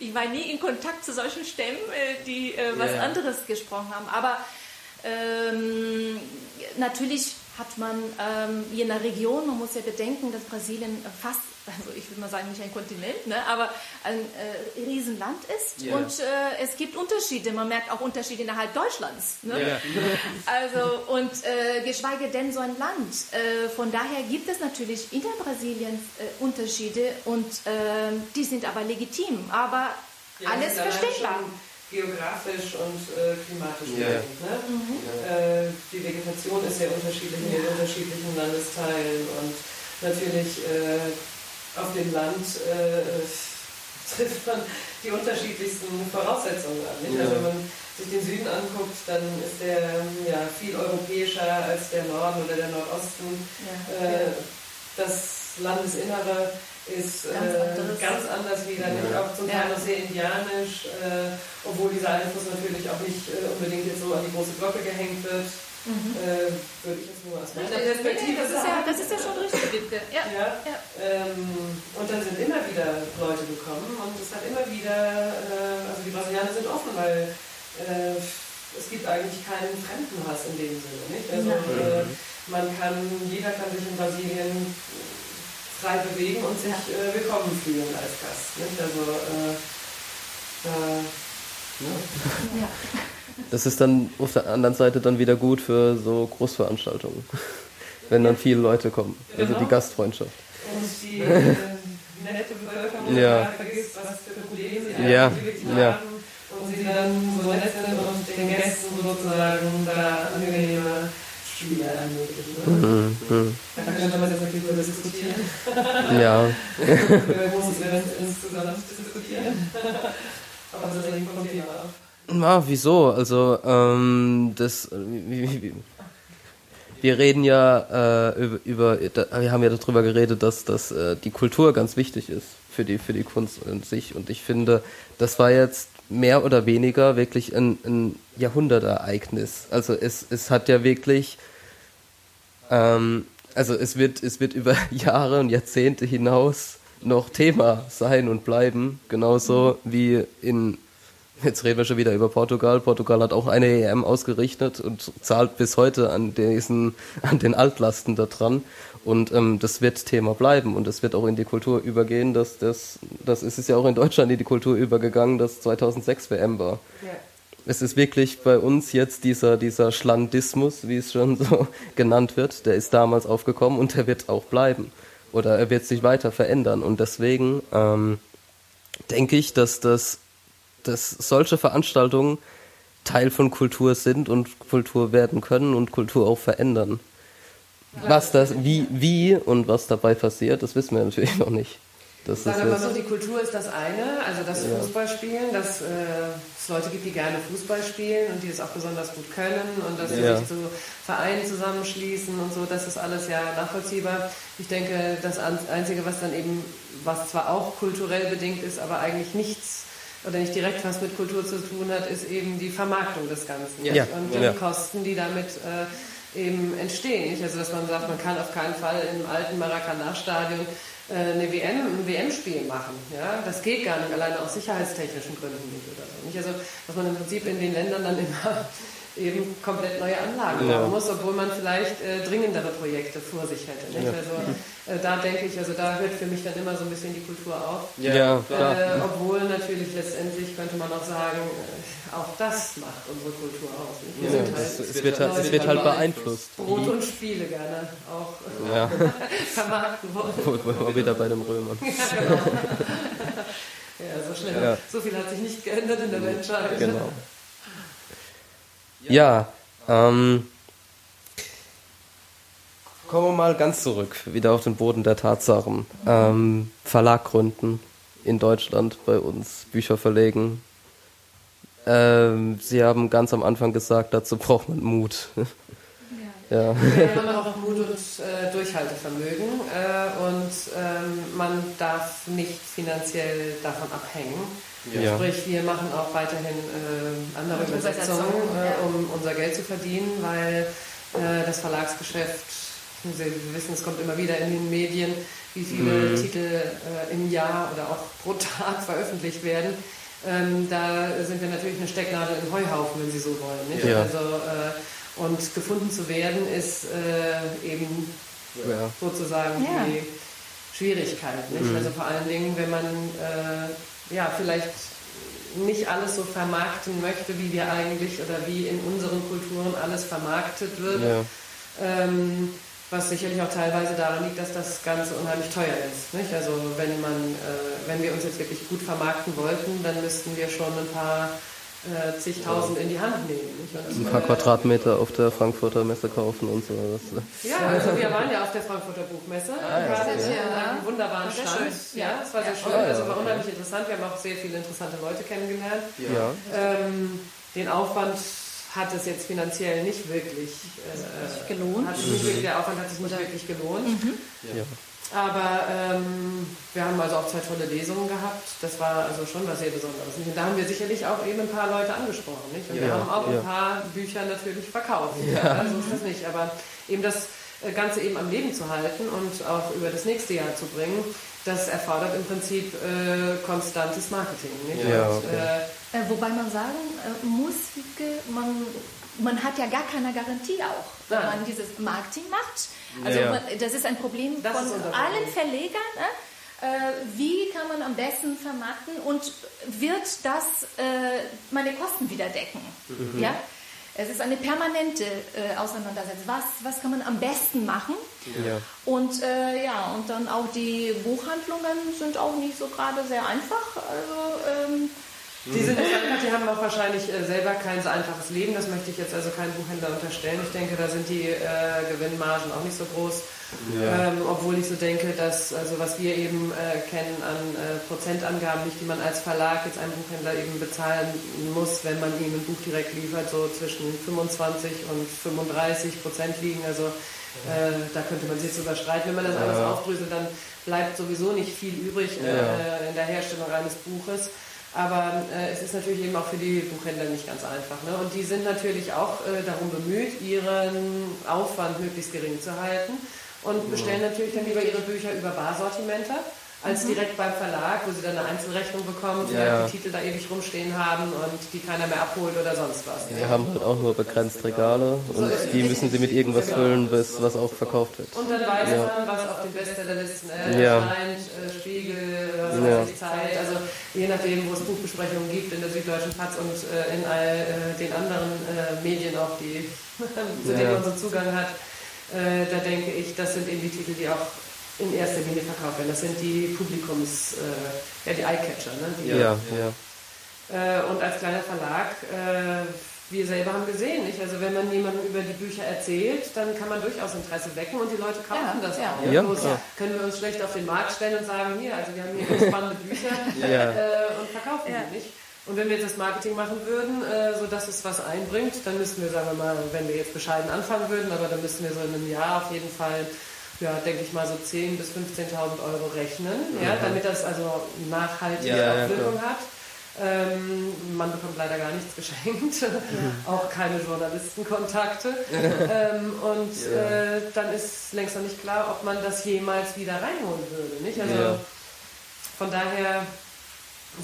ich war nie in Kontakt zu solchen Stämmen, äh, die äh, was ja. anderes gesprochen haben. Aber ähm, natürlich hat man ähm, je nach Region, man muss ja bedenken, dass Brasilien fast, also ich würde mal sagen, nicht ein Kontinent, ne, aber ein äh, Riesenland ist yeah. und äh, es gibt Unterschiede, man merkt auch Unterschiede innerhalb Deutschlands. Ne? Yeah. Also und äh, geschweige denn so ein Land. Äh, von daher gibt es natürlich in der Brasilien äh, Unterschiede und ähm, die sind aber legitim, aber ja, alles verständbar geografisch und äh, klimatisch yeah. bedingt. Ne? Mhm. Äh, die Vegetation ist sehr unterschiedlich in den unterschiedlichen Landesteilen und natürlich äh, auf dem Land äh, trifft man die unterschiedlichsten Voraussetzungen an. Ja. Also wenn man sich den Süden anguckt, dann ist der ja, viel europäischer als der Norden oder der Nordosten. Ja. Äh, das Landesinnere ist ganz, äh, ganz anders wieder, ja. auch zum Teil noch sehr indianisch, äh, obwohl dieser Einfluss natürlich auch nicht äh, unbedingt jetzt so an die große Glocke gehängt wird. Mhm. Äh, würde ich jetzt nur aus meiner Perspektive das sagen. Ja, das ist ja schon richtig, Wiebke. Ja. ja. ja. Ähm, und dann sind immer wieder Leute gekommen und es hat immer wieder, äh, also die Brasilianer sind offen, weil äh, es gibt eigentlich keinen Fremdenhass in dem Sinne. Nicht? Also, man kann, jeder kann sich in Brasilien frei bewegen und sich äh, willkommen fühlen als Gast. Nicht? Also, äh, äh, ja. Das ist dann auf der anderen Seite dann wieder gut für so Großveranstaltungen, wenn dann viele Leute kommen. Also genau. die Gastfreundschaft. Und die äh, nette Bevölkerung ja. vergisst, was für Probleme sie ja. ja. haben und sie dann so nett sind und den Gästen sozusagen da angenehme Spiele ermöglichen. Mhm. Mhm. Da könnte man jetzt natürlich darüber diskutieren. Ja. Über großes Event insgesamt diskutieren. Aber das ist ein Thema ab. Na, wieso? Also, ähm, das, wie, wie, wir reden ja äh, über, über, wir haben ja darüber geredet, dass, dass äh, die Kultur ganz wichtig ist für die, für die Kunst in sich. Und ich finde, das war jetzt mehr oder weniger wirklich ein, ein Jahrhundertereignis. Also es, es hat ja wirklich, ähm, also es wird, es wird über Jahre und Jahrzehnte hinaus noch Thema sein und bleiben, genauso wie in Jetzt reden wir schon wieder über Portugal. Portugal hat auch eine EM ausgerichtet und zahlt bis heute an diesen, an den Altlasten da dran. Und ähm, das wird Thema bleiben und es wird auch in die Kultur übergehen. Dass das, das ist es ja auch in Deutschland in die Kultur übergegangen, dass 2006 WM war. Ja. Es ist wirklich bei uns jetzt dieser, dieser Schlandismus, wie es schon so genannt wird, der ist damals aufgekommen und der wird auch bleiben. Oder er wird sich weiter verändern. Und deswegen ähm, denke ich, dass das dass solche Veranstaltungen Teil von Kultur sind und Kultur werden können und Kultur auch verändern. Was das, wie, wie und was dabei passiert, das wissen wir natürlich noch nicht. Das Sagen wir mal so, die Kultur ist das eine, also das ja. Fußballspielen, dass äh, es Leute gibt, die gerne Fußball spielen und die es auch besonders gut können und dass sie ja. sich zu Vereinen zusammenschließen und so, das ist alles ja nachvollziehbar. Ich denke, das Einzige, was dann eben, was zwar auch kulturell bedingt ist, aber eigentlich nichts oder nicht direkt was mit Kultur zu tun hat, ist eben die Vermarktung des Ganzen ja. und die. Kosten, die damit äh, eben entstehen. Nicht? Also dass man sagt, man kann auf keinen Fall im alten Maracanã-Stadion äh, eine WM, ein WM-Spiel machen. Ja? Das geht gar nicht, alleine aus sicherheitstechnischen Gründen nicht oder so. Nicht? Also, dass man im Prinzip in den Ländern dann immer eben komplett neue Anlagen ja. bauen muss, obwohl man vielleicht äh, dringendere Projekte vor sich hätte. Ja. Also äh, da denke ich, also da hört für mich dann immer so ein bisschen die Kultur auf. Ja, äh, obwohl natürlich letztendlich könnte man auch sagen, äh, auch das macht unsere Kultur aus. Ja, halt, es, wird, halt, es wird halt beeinflusst. Brot und Spiele gerne auch ja. vermarkten wollen. Wo wir wieder bei dem Römern. Ja, genau. ja so schnell. So viel hat sich nicht geändert in der Menschheit. Genau. Ja, ähm, kommen wir mal ganz zurück, wieder auf den Boden der Tatsachen. Ähm, Verlag gründen in Deutschland bei uns, Bücher verlegen. Ähm, Sie haben ganz am Anfang gesagt, dazu braucht man Mut. Ja. Wir haben auch Mut und äh, Durchhaltevermögen äh, und ähm, man darf nicht finanziell davon abhängen. Ja. Sprich, wir machen auch weiterhin äh, andere Übersetzungen, äh, um unser Geld zu verdienen, weil äh, das Verlagsgeschäft, Sie wissen, es kommt immer wieder in den Medien, wie viele mhm. Titel äh, im Jahr oder auch pro Tag veröffentlicht werden. Ähm, da sind wir natürlich eine Stecknadel im Heuhaufen, wenn Sie so wollen. Nicht? Ja. Also, äh, und gefunden zu werden ist äh, eben ja. sozusagen die Schwierigkeit. Nicht? Mhm. Also vor allen Dingen, wenn man ja, vielleicht nicht alles so vermarkten möchte, wie wir eigentlich oder wie in unseren Kulturen alles vermarktet wird. Ja. Ähm, was sicherlich auch teilweise daran liegt, dass das Ganze unheimlich teuer ist. Nicht? Also wenn man, äh, wenn wir uns jetzt wirklich gut vermarkten wollten, dann müssten wir schon ein paar äh, zigtausend in die Hand nehmen. Ein paar Quadratmeter auf der Frankfurter Messe kaufen und so. Das, ja, also wir waren ja auf der Frankfurter Buchmesse. Ah, ja. Gerade ja. einen wunderbaren Stand. Ja, es war sehr schön. Also war unheimlich interessant. Wir haben auch sehr viele interessante Leute kennengelernt. Ja. Ähm, den Aufwand hat es jetzt finanziell nicht wirklich äh, gelohnt. Hat mhm. Der Aufwand hat sich nicht wirklich gelohnt. Mhm. Ja. Aber ähm, wir haben also auch zwei tolle Lesungen gehabt. Das war also schon was sehr Besonderes. Und da haben wir sicherlich auch eben ein paar Leute angesprochen. Nicht? Und ja, wir haben auch ja. ein paar Bücher natürlich verkauft. Ja. So ist das nicht. Aber eben das äh, Ganze eben am Leben zu halten und auch über das nächste Jahr zu bringen, das erfordert im Prinzip äh, konstantes Marketing. Ja, und, okay. äh, wobei man sagen äh, muss, man, man hat ja gar keine Garantie auch, wenn Nein. man dieses Marketing macht. Also ja. das ist ein Problem das von allen Verlegern. Ne? Äh, wie kann man am besten vermarkten und wird das äh, meine Kosten wieder decken? Mhm. Ja? Es ist eine permanente äh, Auseinandersetzung. Was, was kann man am besten machen? Ja. Und äh, ja, und dann auch die Buchhandlungen sind auch nicht so gerade sehr einfach. Also ähm, die sind die haben auch wahrscheinlich äh, selber kein so einfaches Leben. Das möchte ich jetzt also keinem Buchhändler unterstellen. Ich denke, da sind die äh, Gewinnmargen auch nicht so groß. Ja. Ähm, obwohl ich so denke, dass also was wir eben äh, kennen an äh, Prozentangaben, nicht die man als Verlag jetzt einem Buchhändler eben bezahlen muss, wenn man ihm ein Buch direkt liefert, so zwischen 25 und 35 Prozent liegen. Also äh, da könnte man sich jetzt überstreiten. Wenn man das ja. alles aufdröselt, dann bleibt sowieso nicht viel übrig ja. in der Herstellung eines Buches. Aber äh, es ist natürlich eben auch für die Buchhändler nicht ganz einfach. Ne? Und die sind natürlich auch äh, darum bemüht, ihren Aufwand möglichst gering zu halten und bestellen natürlich dann lieber ihre Bücher über Barsortimente als mhm. direkt beim Verlag, wo sie dann eine Einzelrechnung bekommen, die ja. die Titel da ewig rumstehen haben und die keiner mehr abholt oder sonst was. Wir haben halt auch nur begrenzt Regale und so, die müssen sie mit irgendwas genau. füllen, bis was auch verkauft wird. Und dann weiß ja. man, was auf den Bestsellerlisten äh, ja. erscheint, äh, Spiegel, was ja. Zeit, also je nachdem, wo es Buchbesprechungen gibt in der Süddeutschen Patz und äh, in all äh, den anderen äh, Medien auch, die, zu denen man so Zugang hat. Äh, da denke ich, das sind eben die Titel, die auch in erster Linie verkauft werden. Das sind die Publikums, äh, ja, die Eyecatcher. Ne? Die, ja, ja. Äh, und als kleiner Verlag, äh, wir selber haben gesehen, nicht? Also wenn man jemandem über die Bücher erzählt, dann kann man durchaus Interesse wecken und die Leute kaufen ja, das ja. auch. Ja, Bloß können wir uns schlecht auf den Markt stellen und sagen, hier, also wir haben hier spannende Bücher äh, und verkaufen die nicht. Und wenn wir jetzt das Marketing machen würden, äh, sodass es was einbringt, dann müssten wir, sagen wir mal, wenn wir jetzt bescheiden anfangen würden, aber dann müssten wir so in einem Jahr auf jeden Fall ja, denke ich mal, so 10.000 bis 15.000 Euro rechnen, ja, damit das also nachhaltige ja, Wirkung hat. Ähm, man bekommt leider gar nichts geschenkt, ja. auch keine Journalistenkontakte. ähm, und ja. äh, dann ist längst noch nicht klar, ob man das jemals wieder reinholen würde. Nicht? Also ja. von daher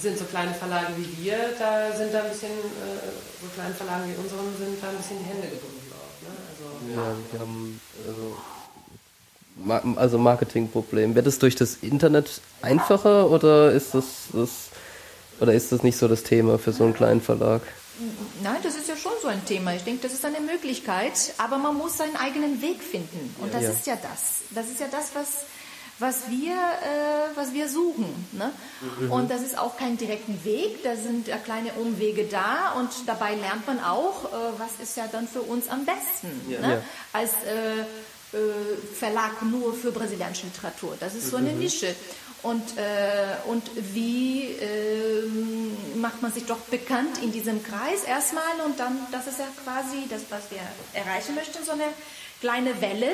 sind so kleine Verlage wie wir, da sind da ein bisschen, äh, so kleine Verlage wie unseren sind da ein bisschen die Hände gebunden, ich. Ne? Also, ja, wir haben also, also Marketingproblem. Wird es durch das Internet einfacher oder ist das, das oder ist das nicht so das Thema für so einen kleinen Verlag? Nein, das ist ja schon so ein Thema. Ich denke, das ist eine Möglichkeit, aber man muss seinen eigenen Weg finden. Und das ja. ist ja das. Das ist ja das, was was wir, äh, was wir suchen. Ne? Mhm. Und das ist auch kein direkten Weg, da sind ja kleine Umwege da und dabei lernt man auch, äh, was ist ja dann für uns am besten. Ja. Ne? Ja. Als äh, äh Verlag nur für brasilianische Literatur. Das ist so eine mhm. Nische. Und, äh, und wie äh, macht man sich doch bekannt in diesem Kreis erstmal und dann, das ist ja quasi das, was wir erreichen möchten, so eine kleine Welle.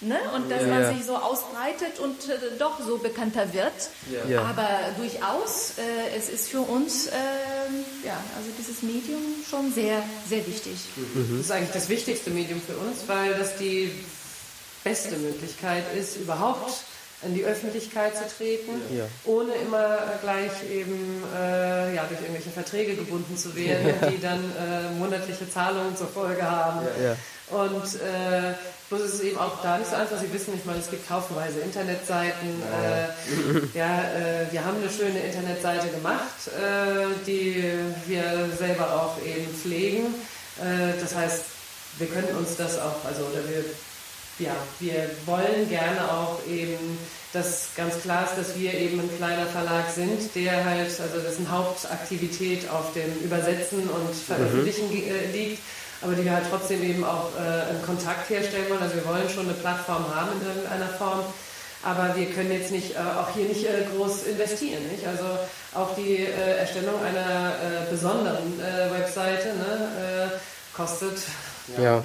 Ne? Und dass ja, man ja. sich so ausbreitet und äh, doch so bekannter wird. Ja. Aber durchaus, äh, es ist für uns, äh, ja, also dieses Medium schon sehr, sehr wichtig. Mhm. Das ist eigentlich das wichtigste Medium für uns, weil das die beste Möglichkeit ist, überhaupt in die Öffentlichkeit zu treten, ja. ohne immer gleich eben äh, ja, durch irgendwelche Verträge gebunden zu werden, die dann äh, monatliche Zahlungen zur Folge haben. Ja. Und äh, bloß ist es eben auch da nicht so einfach. Sie wissen, ich meine, es gibt haufenweise Internetseiten. Äh, ja, äh, wir haben eine schöne Internetseite gemacht, äh, die wir selber auch eben pflegen. Äh, das heißt, wir können uns das auch, also oder wir, ja, wir wollen gerne auch eben, dass ganz klar ist, dass wir eben ein kleiner Verlag sind, der halt, also dessen Hauptaktivität auf dem Übersetzen und Veröffentlichen mhm. liegt aber die wir halt trotzdem eben auch äh, einen Kontakt herstellen wollen. Also wir wollen schon eine Plattform haben in irgendeiner Form, aber wir können jetzt nicht, äh, auch hier nicht äh, groß investieren. Nicht? Also auch die äh, Erstellung einer äh, besonderen äh, Webseite ne, kostet. Ja. ja.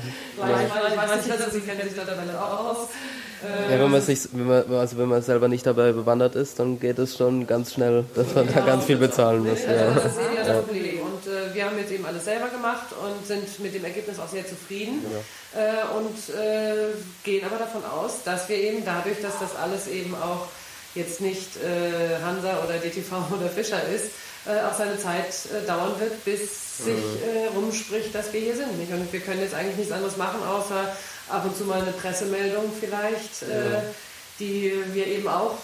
Ja, wenn man sich, wenn man, also wenn man selber nicht dabei bewandert ist, dann geht es schon ganz schnell, dass man da ganz viel bezahlen muss. Ja. Das ist eben das Problem. Und äh, wir haben jetzt eben alles selber gemacht und sind mit dem Ergebnis auch sehr zufrieden ja. äh, und äh, gehen aber davon aus, dass wir eben dadurch, dass das alles eben auch jetzt nicht äh, Hansa oder DTV oder Fischer ist, äh, auch seine Zeit äh, dauern wird, bis sich mhm. rumspricht, dass wir hier sind. Nicht? Und wir können jetzt eigentlich nichts anderes machen, außer ab und zu mal eine Pressemeldung vielleicht, ja. die wir eben auch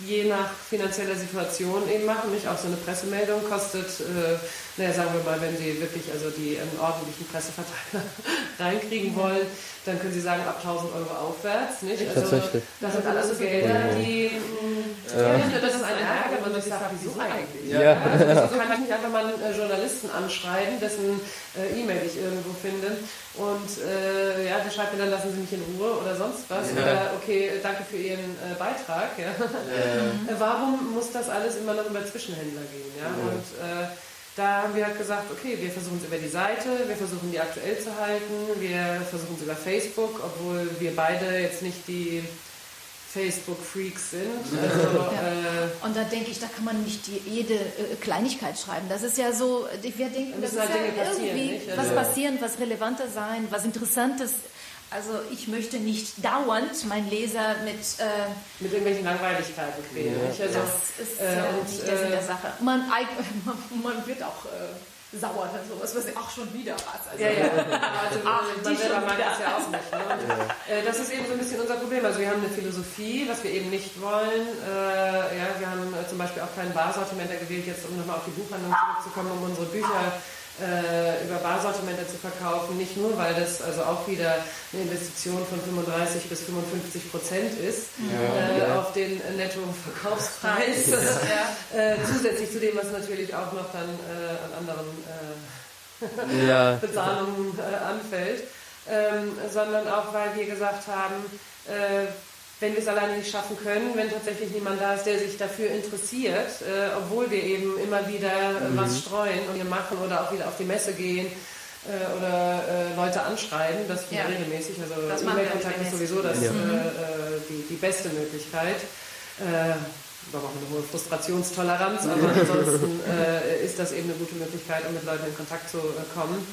je nach finanzieller Situation eben machen. Nicht auch so eine Pressemeldung kostet, äh, naja, sagen wir mal, wenn Sie wirklich also die einen ordentlichen Presseverteiler reinkriegen wollen, dann können Sie sagen ab 1000 Euro aufwärts. Nicht? Also, Tatsächlich. Das sind alles so Gelder, die ja. ja. das ist ein Ärger, wenn man sich sagt, wieso eigentlich? Ja. ja. Also, so kann ich nicht einfach mal einen äh, Journalisten anschreiben, dessen äh, E-Mail ich irgendwo finde und äh, ja, der schreibt mir dann, lassen Sie mich in Ruhe oder sonst was. Ja. Oder okay, danke für Ihren äh, Beitrag. Ja. Ja. Warum muss das alles immer noch über Zwischenhändler gehen? Ja? Und äh, da haben wir halt gesagt, okay, wir versuchen es über die Seite, wir versuchen die aktuell zu halten, wir versuchen es über Facebook, obwohl wir beide jetzt nicht die Facebook-Freaks sind. Also, ja. äh, und da denke ich, da kann man nicht die, jede äh, Kleinigkeit schreiben. Das ist ja so, wir denken, das ist halt ja irgendwie also, was passieren, was relevanter sein, was Interessantes also ich möchte nicht dauernd meinen Leser mit... Äh, mit irgendwelchen Langweiligkeiten quälen. Ja. Also, das ist äh, ja und, nicht der Sinn der äh, Sache. Man, man wird auch äh, sauer dann sowas, was ach schon wieder was. Also, ja, ja. Also, ach, man selber mag das ja auch nicht. Ne? Ja. Äh, das ist eben so ein bisschen unser Problem. Also wir haben eine Philosophie, was wir eben nicht wollen. Äh, ja, wir haben zum Beispiel auch kein Barsortiment gewählt, jetzt um nochmal auf die Buchhandlung zurückzukommen, um unsere Bücher äh, über Barsortimente zu verkaufen, nicht nur, weil das also auch wieder eine Investition von 35 bis 55 Prozent ist ja, äh, ja. auf den Nettoverkaufspreis, ja. äh, zusätzlich zu dem, was natürlich auch noch dann äh, an anderen äh, Bezahlungen äh, anfällt, ähm, sondern auch, weil wir gesagt haben, wenn wir es alleine nicht schaffen können, wenn tatsächlich niemand da ist, der sich dafür interessiert, äh, obwohl wir eben immer wieder äh, mhm. was streuen und wir machen oder auch wieder auf die Messe gehen äh, oder äh, Leute anschreiben, das ja. regelmäßig. Also E-Mail-Kontakt ist sowieso das, ja. Äh, äh, die, die beste Möglichkeit wir brauchen eine hohe Frustrationstoleranz, aber ansonsten äh, ist das eben eine gute Möglichkeit, um mit Leuten in Kontakt zu äh, kommen.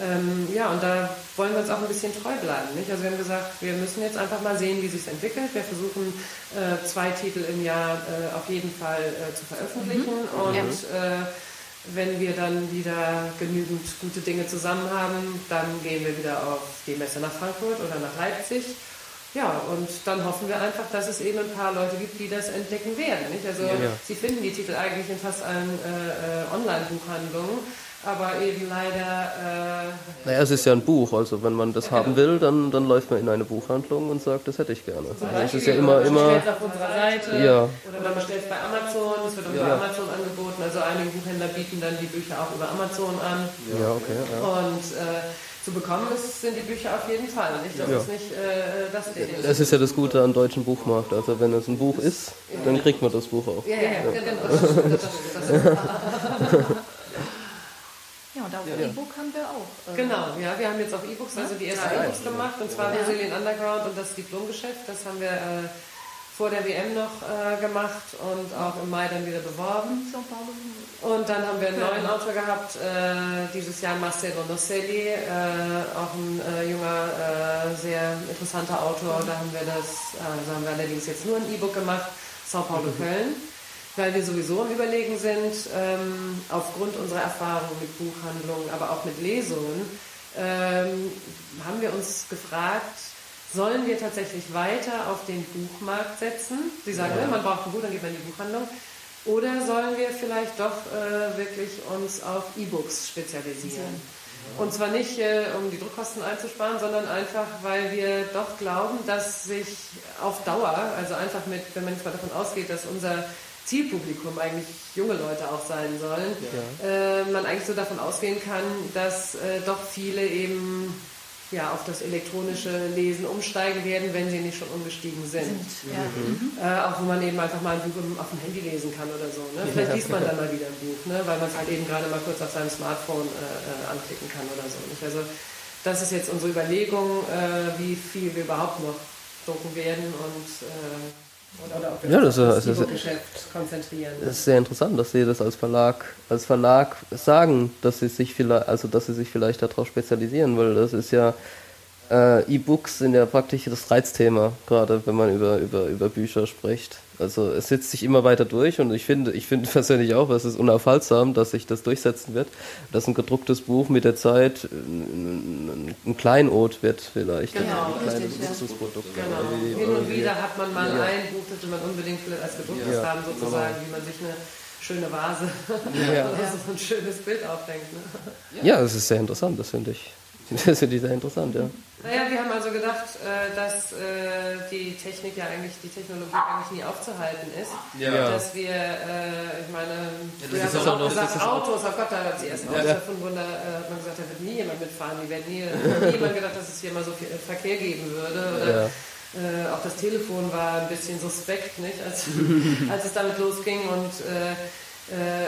Ähm, ja, und da wollen wir uns auch ein bisschen treu bleiben. Nicht? Also wir haben gesagt, wir müssen jetzt einfach mal sehen, wie sich entwickelt. Wir versuchen äh, zwei Titel im Jahr äh, auf jeden Fall äh, zu veröffentlichen mhm. und ja. Äh, wenn wir dann wieder genügend gute Dinge zusammen haben, dann gehen wir wieder auf die Messe nach Frankfurt oder nach Leipzig. Ja, und dann hoffen wir einfach, dass es eben ein paar Leute gibt, die das entdecken werden. Nicht? Also ja. sie finden die Titel eigentlich in fast allen äh, äh Online-Buchhandlungen aber eben leider. Äh, naja, es ist ja ein Buch, also wenn man das ja, haben will, dann, dann läuft man in eine Buchhandlung und sagt, das hätte ich gerne. Zum also es ist ja immer. immer auf unserer Seite ja. oder man bestellt es bei Amazon, es wird auch ja. bei Amazon angeboten, also einige Buchhändler bieten dann die Bücher auch über Amazon an. Ja, okay. Ja. Und äh, zu bekommen ist, sind die Bücher auf jeden Fall. Nicht? Das ja. ist nicht äh, das Ding. Das ist ja das Gute am deutschen Buchmarkt. Also wenn es ein Buch ist, dann kriegt man das Buch auch. Ja, ja, ja. genau. Das, das, das, ja, und auf ja. E-Book haben wir auch. Äh genau, ja, wir haben jetzt auch E-Books, also die ersten E-Books gemacht, und zwar ja. Brasilien Underground und das Diplomgeschäft. Das haben wir äh, vor der WM noch äh, gemacht und auch im Mai dann wieder beworben. Und dann haben wir einen neuen Autor gehabt, äh, dieses Jahr Marcelo Nocelli, äh, auch ein äh, junger, äh, sehr interessanter Autor. Da haben wir das, also haben wir allerdings jetzt nur ein E-Book gemacht, Sao Paulo mhm. Köln weil wir sowieso am Überlegen sind, ähm, aufgrund unserer Erfahrungen mit Buchhandlungen, aber auch mit Lesungen, ähm, haben wir uns gefragt, sollen wir tatsächlich weiter auf den Buchmarkt setzen? Sie sagen, ja. man braucht ein Buch, dann geht man in die Buchhandlung. Oder sollen wir vielleicht doch äh, wirklich uns auf E-Books spezialisieren? Und zwar nicht, äh, um die Druckkosten einzusparen, sondern einfach, weil wir doch glauben, dass sich auf Dauer, also einfach mit, wenn man jetzt mal davon ausgeht, dass unser Zielpublikum eigentlich junge Leute auch sein sollen, ja. äh, man eigentlich so davon ausgehen kann, dass äh, doch viele eben ja, auf das elektronische Lesen umsteigen werden, wenn sie nicht schon umgestiegen sind. sind ja. mhm. äh, auch wo man eben einfach mal ein Buch auf dem Handy lesen kann oder so. Ne? Vielleicht ja. liest man dann mal wieder ein Buch, ne? weil man es halt eben gerade mal kurz auf seinem Smartphone äh, äh, anklicken kann oder so. Nicht? Also das ist jetzt unsere Überlegung, äh, wie viel wir überhaupt noch drucken werden und äh, oder auf ja, das, das, das, Geschäft konzentrieren. Das ist sehr interessant, dass Sie das als Verlag, als Verlag sagen, dass Sie sich vielleicht, also dass Sie sich vielleicht darauf spezialisieren, weil das ist ja äh, E-Books sind ja praktisch das Reizthema, gerade wenn man über, über, über Bücher spricht. Also es setzt sich immer weiter durch und ich finde, ich finde persönlich auch, es ist unaufhaltsam, dass sich das durchsetzen wird, dass ein gedrucktes Buch mit der Zeit ein, ein Kleinod wird vielleicht. Genau, ein kleines Luxusprodukt. Genau. Also Hin und wieder hat man mal ja. ein Buch, das man unbedingt als gedrucktes ja. haben, sozusagen, genau. wie man sich eine schöne Vase ja. oder so ein schönes Bild aufdenkt. Ne? Ja, das ist sehr interessant, das finde ich. Das finde ich sehr interessant, ja. Naja, wir haben also gedacht, äh, dass äh, die Technik ja eigentlich, die Technologie eigentlich nie aufzuhalten ist. Ja. Dass wir, äh, ich meine, ja, wir haben auch, auch gesagt, Autos, oh Gott, da hat die ersten Autos ja. davon Wunder, hat man gesagt, da wird nie jemand mitfahren, die werden nie, niemand gedacht, dass es hier mal so viel Verkehr geben würde. Oder, ja. Äh, auch das Telefon war ein bisschen suspekt, nicht, als, als es damit losging und äh,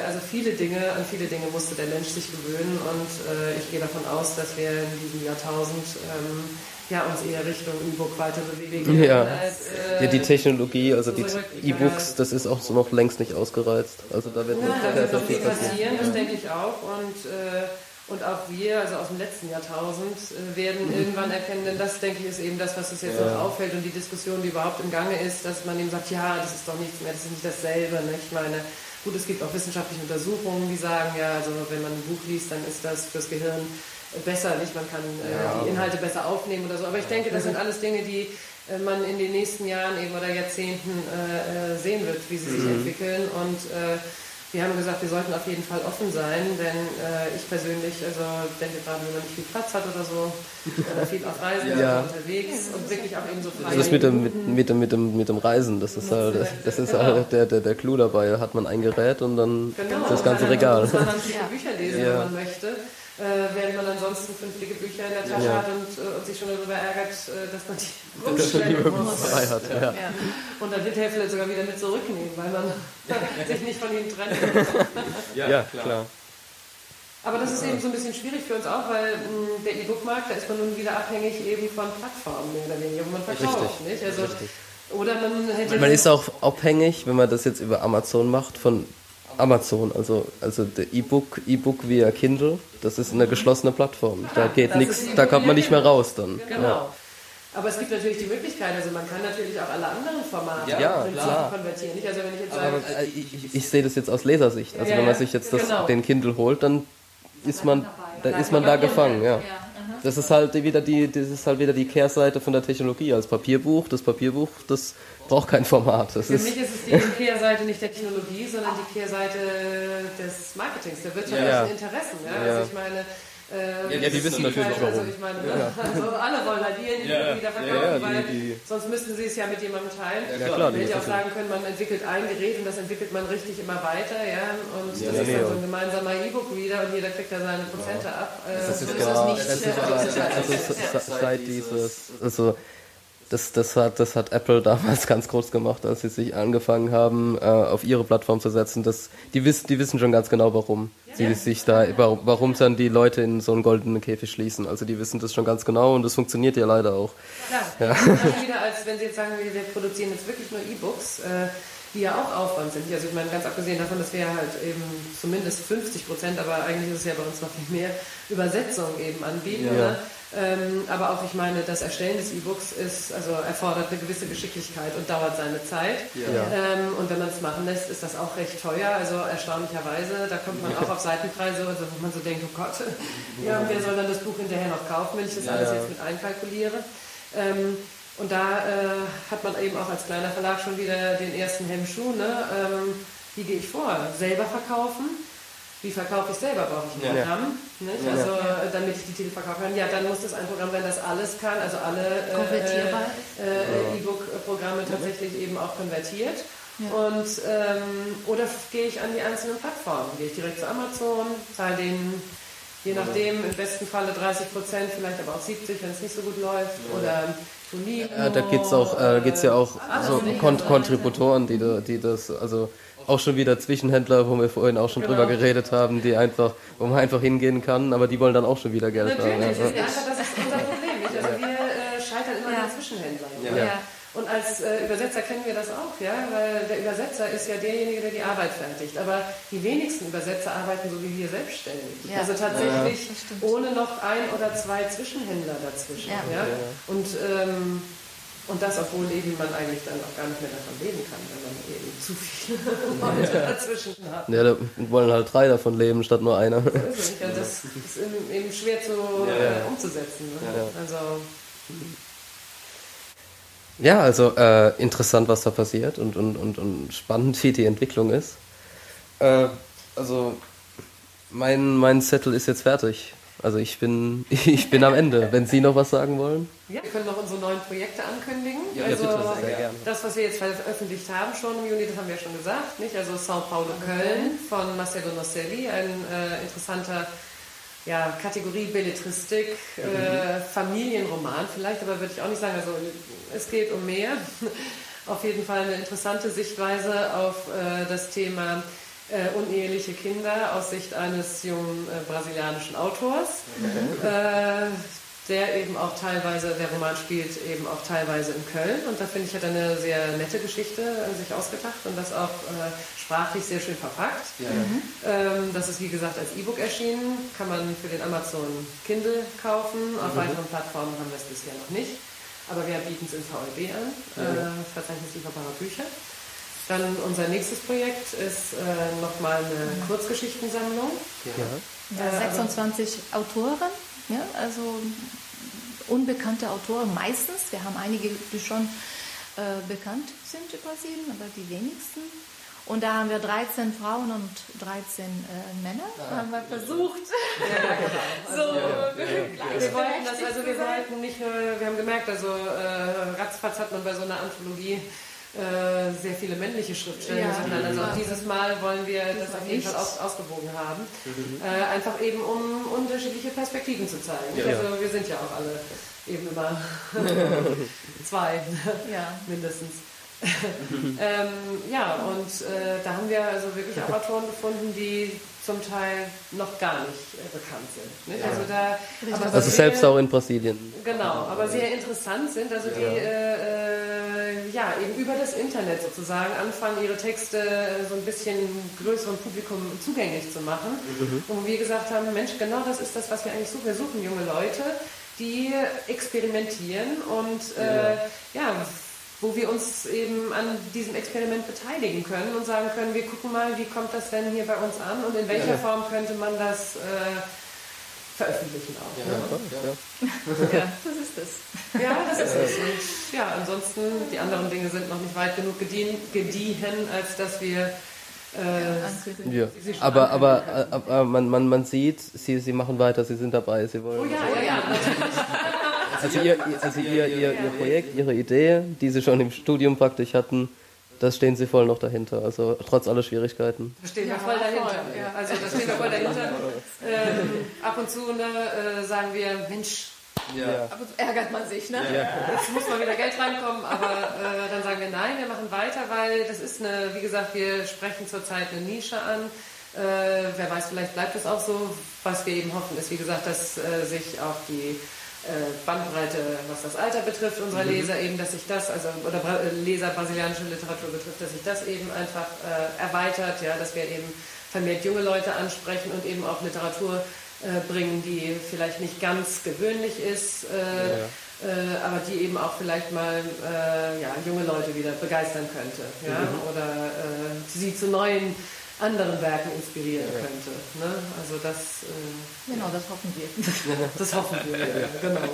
also viele Dinge, an viele Dinge musste der Mensch sich gewöhnen und äh, ich gehe davon aus, dass wir in diesem Jahrtausend ähm, ja, uns eher Richtung E-Book weiter bewegen. Ja. Als, äh, ja, die Technologie, also die E-Books, das ist auch so noch längst nicht ausgereizt. Also da wird ja, noch, da wird noch viel passieren, das denke ich auch. Und, äh, und auch wir, also aus dem letzten Jahrtausend, äh, werden mhm. irgendwann erkennen, denn das, denke ich, ist eben das, was uns jetzt ja. noch auffällt und die Diskussion, die überhaupt im Gange ist, dass man eben sagt, ja, das ist doch nichts mehr, das ist nicht dasselbe. Ne? Ich meine, Gut, es gibt auch wissenschaftliche Untersuchungen, die sagen, ja, also wenn man ein Buch liest, dann ist das fürs Gehirn besser, nicht? Man kann äh, die Inhalte besser aufnehmen oder so. Aber ich denke, das sind alles Dinge, die äh, man in den nächsten Jahren eben oder Jahrzehnten äh, äh sehen wird, wie sie sich mhm. entwickeln. Und äh, wir haben gesagt, wir sollten auf jeden Fall offen sein, denn äh, ich persönlich, also denke gerade, wenn man nicht viel Platz hat oder so, oder viel auf Reisen ja. unterwegs und wirklich auch eben so frei. Das mit dem, mit, mit, dem, mit, dem, mit dem Reisen, das ist halt, das ist halt der, der, der Clou dabei. Hat man ein Gerät und dann genau, das ganze Regal. Man kann dann viele Bücher lesen, ja. wenn man möchte äh, während man ansonsten fünf dicke Bücher in der Tasche ja. hat und, äh, und, sich schon darüber ärgert, äh, dass man die rumstellen muss. Frei hat, ja. Ja. Und dann wird er vielleicht sogar wieder mit zurücknehmen, weil man sich nicht von ihm trennt. ja, klar. Aber das ist eben so ein bisschen schwierig für uns auch, weil mh, der E-Book-Markt, da ist man nun wieder abhängig eben von Plattformen mehr oder weniger, wo man verkauft. Richtig. Nicht? Also, Richtig. Oder man hätte. Man ist auch abhängig, wenn man das jetzt über Amazon macht, von Amazon, also, also der E-Book, E-Book via Kindle, das ist eine geschlossene Plattform. Da geht nichts, da kommt man nicht mehr raus dann. Genau. Ja. Aber es gibt natürlich die Möglichkeit, also man kann natürlich auch alle anderen Formate ja, klar. konvertieren. Also wenn ich jetzt sage, Aber, äh, ich, ich, ich, sehe das jetzt aus Lesersicht. Also ja, wenn man sich jetzt das, genau. den Kindle holt, dann ist man, dann ist man da gefangen. Ja. Das ist halt wieder die, das ist halt wieder die Kehrseite von der Technologie als Papierbuch. Das Papierbuch, das braucht kein Format. Das Für ist mich ist es die Kehrseite nicht der Technologie, sondern die Kehrseite des Marketings, der wirtschaftlichen ja. Interessen. Ja? Also ich meine, ähm, ja, ja, die wissen natürlich halt, also ich meine, ja. also alle wollen halt ihren ja, wieder verkaufen, weil die, die, sonst müssten sie es ja mit jemandem teilen. Ja, klar, man hätte ja auch sagen können, man entwickelt ein Gerät und das entwickelt man richtig immer weiter, ja, und das ist dann so ein gemeinsamer E-Book-Reader und jeder kriegt da seine Prozente ab. Das ist genau, das ist also seit dieses, also das, das, hat, das hat Apple damals ganz groß gemacht, als sie sich angefangen haben, äh, auf ihre Plattform zu setzen. Das, die, wissen, die wissen schon ganz genau, warum sie sich da, warum, dann die Leute in so einen goldenen Käfig schließen. Also die wissen das schon ganz genau und das funktioniert ja leider auch. Ja, ja. wieder als wenn sie jetzt sagen, wir produzieren jetzt wirklich nur E-Books. Äh, die ja auch Aufwand sind. Also ich meine, ganz abgesehen davon, dass wir halt eben zumindest 50 Prozent, aber eigentlich ist es ja bei uns noch viel mehr, Übersetzung eben anbieten. Ja. Ne? Ähm, aber auch, ich meine, das Erstellen des E-Books ist, also erfordert eine gewisse Geschicklichkeit und dauert seine Zeit. Ja. Ähm, und wenn man es machen lässt, ist das auch recht teuer. Also erstaunlicherweise, da kommt man auch auf Seitenpreise, also wo man so denkt, oh Gott, ja, wer soll dann das Buch hinterher noch kaufen, wenn ich das alles jetzt mit einkalkuliere. Ähm, und da äh, hat man eben auch als kleiner Verlag schon wieder den ersten Hemmschuh. Ne? Wie gehe ich vor? Selber verkaufen? Wie verkaufe ich selber? Brauche ich ein ja. Programm? Nicht? Ja. Also äh, damit ich die Titel verkaufen kann. Ja, dann muss das ein Programm sein, das alles kann, also alle äh, äh, E-Book-Programme tatsächlich eben auch konvertiert. Ja. Und ähm, oder gehe ich an die einzelnen Plattformen? Gehe ich direkt zu Amazon, zahle denen je nachdem, im besten Falle 30 Prozent, vielleicht aber auch 70, wenn es nicht so gut läuft. Oder Tonico. Ja, da geht es auch, äh, geht's ja auch so Kont Kontributoren, die, die das, also auch schon wieder Zwischenhändler, wo wir vorhin auch schon genau. drüber geredet haben, die einfach, wo man einfach hingehen kann, aber die wollen dann auch schon wieder Geld Natürlich, haben. Natürlich, ja. das ist unser Problem. Nicht? Also wir äh, scheitern immer ja. an Zwischenhändlern. Ja. ja. Und als äh, Übersetzer kennen wir das auch, ja, weil der Übersetzer ist ja derjenige, der die Arbeit fertigt. Aber die wenigsten Übersetzer arbeiten so wie wir selbstständig. Ja. Also tatsächlich ja, ohne noch ein oder zwei Zwischenhändler dazwischen. Ja. ja? Und, ähm, und das, obwohl eben man eigentlich dann auch gar nicht mehr davon leben kann, wenn man eben zu viele Leute dazwischen hat. Ja, da wollen halt drei davon leben, statt nur einer. So ist es. Ja, das ist eben schwer zu, äh, umzusetzen. Ne? Also, ja, also äh, interessant, was da passiert und, und, und, und spannend, wie die Entwicklung ist. Äh, also mein, mein Zettel ist jetzt fertig. Also ich bin, ich bin am Ende. Wenn Sie noch was sagen wollen? Ja, wir können noch unsere neuen Projekte ankündigen. Ja, also bitte, sehr gerne. das, was wir jetzt veröffentlicht haben schon im Juni, das haben wir ja schon gesagt. Nicht? Also Sao Paulo Köln von Marcelo Nosselli, ein äh, interessanter ja, Kategorie Belletristik, äh, mhm. äh, Familienroman vielleicht, aber würde ich auch nicht sagen. Also es geht um mehr. auf jeden Fall eine interessante Sichtweise auf äh, das Thema äh, uneheliche Kinder aus Sicht eines jungen äh, brasilianischen Autors. Mhm. Äh, der eben auch teilweise, der Roman spielt eben auch teilweise in Köln und da finde ich, hat er eine sehr nette Geschichte sich ausgedacht und das auch äh, sprachlich sehr schön verpackt. Ja. Mhm. Ähm, das ist wie gesagt als E-Book erschienen, kann man für den Amazon Kindle kaufen. Auf mhm. weiteren Plattformen haben wir es bisher noch nicht, aber wir bieten es in VLB an, ja. äh, Verzeichnis lieferbarer Bücher. Dann unser nächstes Projekt ist äh, nochmal eine. Kurzgeschichtensammlung. Ja. ja 26 Autoren ja, also unbekannte Autoren meistens. Wir haben einige, die schon äh, bekannt sind in Brasilien, aber die wenigsten. Und da haben wir 13 Frauen und 13 äh, Männer. Ja. Haben wir versucht. Ja, genau. so, ja, wir wollten das, also wir wollten nicht nur, wir haben gemerkt, also äh, ratzfatz hat man bei so einer Anthologie äh, sehr viele männliche Schriftsteller ja. Also auch dieses Mal wollen wir das, das auf jeden Fall aus, ausgewogen haben. Mhm. Äh, einfach eben, um unterschiedliche Perspektiven zu zeigen. Ja. Also wir sind ja auch alle eben immer zwei, ja. mindestens. ähm, ja, und äh, da haben wir also wirklich auch Autoren gefunden, die zum Teil noch gar nicht äh, bekannt sind. Nicht? Also, da, aber also selbst auch in Brasilien. Genau, aber sehr interessant sind, also die äh, äh, ja, eben über das Internet sozusagen anfangen, ihre Texte so ein bisschen größerem Publikum zugänglich zu machen. Mhm. Und wo wir gesagt haben, Mensch, genau das ist das, was wir eigentlich suchen. Wir suchen junge Leute, die experimentieren und äh, ja, wo wir uns eben an diesem Experiment beteiligen können und sagen können, wir gucken mal, wie kommt das denn hier bei uns an und in welcher ja. Form könnte man das äh, veröffentlichen auch. Ja, ne? ja. ja, das ist es. Ja, das ist es. Und ja, ansonsten, die anderen Dinge sind noch nicht weit genug gediehen, gediehen als dass wir äh, ja. Aber, aber, äh, aber man, man, man sieht, sie, sie machen weiter, sie sind dabei, sie wollen. Oh ja, ja, ja. Also, ihr, also ihr, ihr, ihr Projekt, Ihre Idee, die Sie schon im Studium praktisch hatten, das stehen Sie voll noch dahinter, also trotz aller Schwierigkeiten. Da stehen wir voll dahinter. Ja. Also da stehen wir voll dahinter. Ähm, ab und zu ne, äh, sagen wir, Mensch, ja. Aber ärgert man sich, ne? Ja. Jetzt muss mal wieder Geld reinkommen, aber äh, dann sagen wir nein, wir machen weiter, weil das ist eine, wie gesagt, wir sprechen zurzeit eine Nische an. Äh, wer weiß, vielleicht bleibt es auch so. Was wir eben hoffen, ist, wie gesagt, dass äh, sich auch die Bandbreite, was das Alter betrifft, unserer mhm. Leser eben, dass sich das, also oder Leser brasilianische Literatur betrifft, dass sich das eben einfach äh, erweitert, ja, dass wir eben vermehrt junge Leute ansprechen und eben auch Literatur äh, bringen, die vielleicht nicht ganz gewöhnlich ist, äh, ja. Äh, aber die eben auch vielleicht mal äh, ja, junge Leute wieder begeistern könnte, ja, mhm. oder sie zu neuen anderen Werken inspirieren ja. könnte. Ne? Also das. Äh, genau, das hoffen wir. das hoffen wir, ja, genau.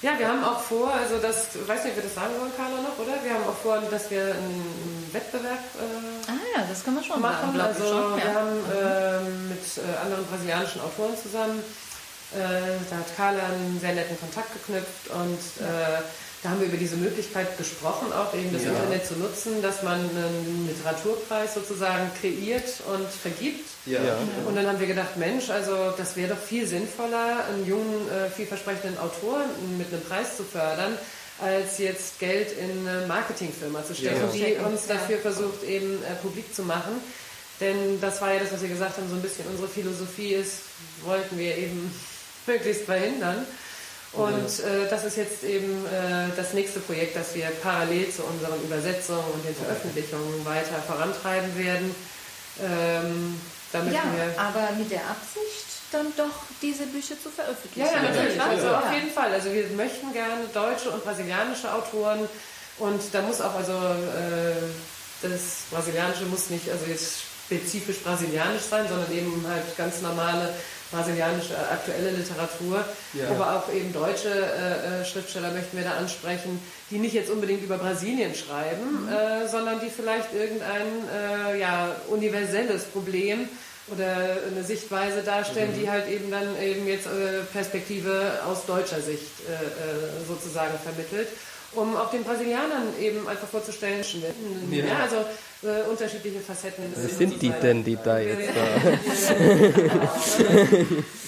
Ja, wir haben auch vor, also das, weiß nicht, ob wir das sagen wollen, Carla, noch, oder? Wir haben auch vor, dass wir einen Wettbewerb äh, ah, ja, das kann man schon machen. Sagen, also schon, wir haben äh, mit äh, anderen brasilianischen Autoren zusammen, äh, da hat Carla einen sehr netten Kontakt geknüpft und äh, da haben wir über diese Möglichkeit gesprochen, auch eben das ja. Internet zu nutzen, dass man einen Literaturpreis sozusagen kreiert und vergibt. Ja. Und dann haben wir gedacht, Mensch, also das wäre doch viel sinnvoller, einen jungen, äh, vielversprechenden Autor mit einem Preis zu fördern, als jetzt Geld in eine Marketingfirma zu stecken, ja. die uns dafür versucht, eben äh, publik zu machen. Denn das war ja das, was wir gesagt haben, so ein bisschen unsere Philosophie ist, wollten wir eben möglichst verhindern. Und äh, das ist jetzt eben äh, das nächste Projekt, das wir parallel zu unseren Übersetzungen und den Veröffentlichungen weiter vorantreiben werden. Ähm, damit ja, wir aber mit der Absicht, dann doch diese Bücher zu veröffentlichen. Ja, ja natürlich. Also auf jeden Fall. Also wir möchten gerne deutsche und brasilianische Autoren und da muss auch also äh, das Brasilianische muss nicht also jetzt spezifisch brasilianisch sein, sondern eben halt ganz normale brasilianische äh, aktuelle Literatur, ja. aber auch eben deutsche äh, äh, Schriftsteller möchten wir da ansprechen, die nicht jetzt unbedingt über Brasilien schreiben, mhm. äh, sondern die vielleicht irgendein äh, ja, universelles Problem oder eine Sichtweise darstellen, mhm. die halt eben dann eben jetzt äh, Perspektive aus deutscher Sicht sozusagen vermittelt um auch den Brasilianern eben einfach vorzustellen, ja. ja also äh, unterschiedliche Facetten. Was sind die denn, die da jetzt da?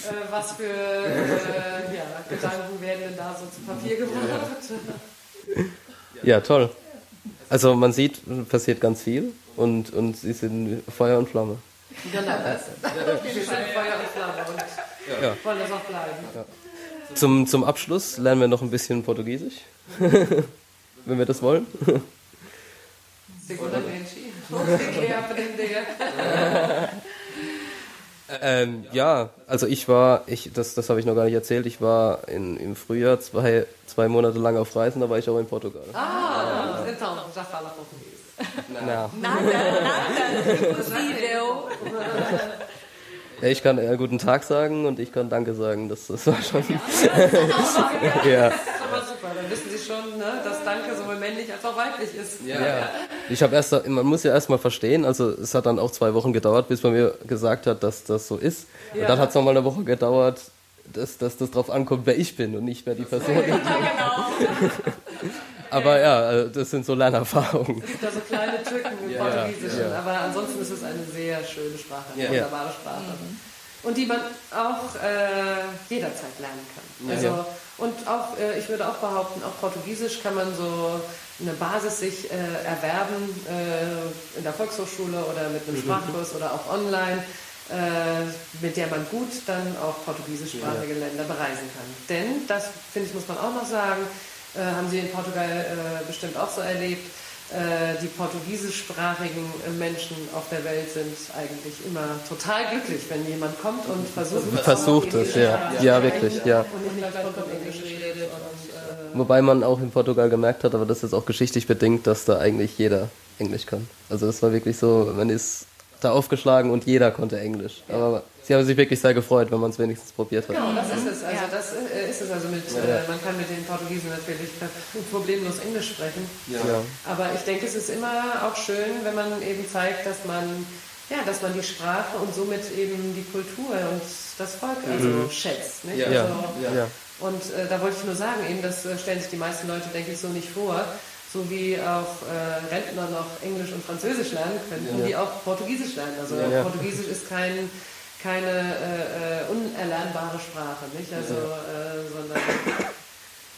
Äh, was für äh, ja, Gedanken werden denn da so zu Papier gebracht? Ja, toll. Also man sieht, passiert ganz viel und, und sie sind Feuer und Flamme. Genau, das. wir sind Feuer und Flamme und ja. wollen das auch bleiben. Ja. Zum, zum Abschluss lernen wir noch ein bisschen Portugiesisch, wenn wir das wollen. Ähm, ja, also ich war, ich, das, das habe ich noch gar nicht erzählt, ich war in, im Frühjahr zwei, zwei Monate lang auf Reisen, da war ich auch in Portugal. Ah, então, já fala português. Nada, nada, impossível. Ich kann äh, guten Tag sagen und ich kann Danke sagen. Das, das war schon. Ja, Dann wissen Sie schon, ne, dass Danke sowohl männlich als auch weiblich ist. Ja. ja. Ich habe erst, man muss ja erstmal verstehen. Also es hat dann auch zwei Wochen gedauert, bis man mir gesagt hat, dass das so ist. Ja. Und dann hat es nochmal eine Woche gedauert, dass, dass das darauf ankommt, wer ich bin und nicht wer die Person ist. Ja, genau. Aber ja, äh, das sind so Lernerfahrungen. Es gibt da so kleine Tücken im ja, Portugiesischen, ja. aber ansonsten ist es eine sehr schöne Sprache, eine ja. wunderbare Sprache. Mhm. Und die man auch äh, jederzeit lernen kann. Also, Und auch, äh, ich würde auch behaupten, auch Portugiesisch kann man so eine Basis sich äh, erwerben äh, in der Volkshochschule oder mit einem mhm. Sprachkurs oder auch online äh, mit der man gut dann auch portugiesischsprachige ja. Länder bereisen kann. Denn, das finde ich, muss man auch noch sagen, äh, haben Sie in Portugal äh, bestimmt auch so erlebt, die portugiesischsprachigen Menschen auf der Welt sind eigentlich immer total glücklich, wenn jemand kommt und versucht, versucht es, ja. ja, wirklich, ja. Äh Wobei man auch in Portugal gemerkt hat, aber das ist auch geschichtlich bedingt, dass da eigentlich jeder Englisch kann. Also es war wirklich so, man ist da aufgeschlagen und jeder konnte Englisch. Aber sie haben sich wirklich sehr gefreut, wenn man es wenigstens probiert hat. Genau, das ist es. Also das ist es. Also mit, ja. äh, man kann mit den Portugiesen natürlich problemlos Englisch sprechen. Ja. Aber ich denke, es ist immer auch schön, wenn man eben zeigt, dass man ja, dass man die Sprache und somit eben die Kultur und das Volk also mhm. schätzt. Nicht? Ja. Also, ja. Und äh, da wollte ich nur sagen, eben das äh, stellen sich die meisten Leute, denke ich, so nicht vor so wie auch äh, Rentner noch Englisch und Französisch lernen könnten, ja. die auch Portugiesisch lernen. Also ja, Portugiesisch ist kein, keine äh, äh, unerlernbare Sprache, nicht? Also, äh, sondern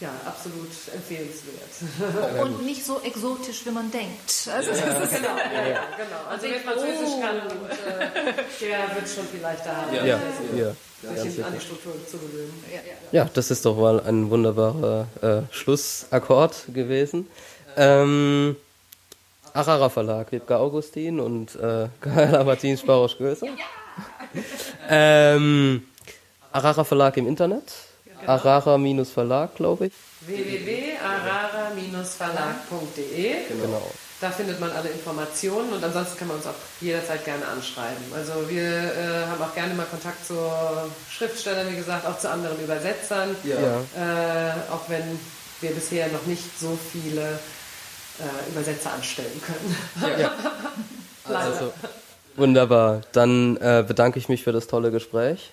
ja, absolut empfehlenswert. Und nicht so exotisch, wie man denkt. Also, ja, das ist genau, ja, ja, genau. Also wer Französisch oh. kann, und, äh, der wird schon vielleicht da haben. Ja, ja. ja. sich an die Struktur zu gewöhnen. Ja, das ist doch mal ein wunderbarer äh, Schlussakkord gewesen. Ähm, Arara Verlag, Wiebke Augustin und äh, Carla Martin Sparosch Göse. Ähm, Arara Verlag im Internet. Genau. Arara-Verlag, glaube ich. www.arara-verlag.de Genau. Da findet man alle Informationen und ansonsten kann man uns auch jederzeit gerne anschreiben. Also wir äh, haben auch gerne mal Kontakt zu Schriftstellern, wie gesagt, auch zu anderen Übersetzern. Ja. Äh, auch wenn wir bisher noch nicht so viele äh, Übersetzer anstellen können. Ja. also, wunderbar. Dann äh, bedanke ich mich für das tolle Gespräch.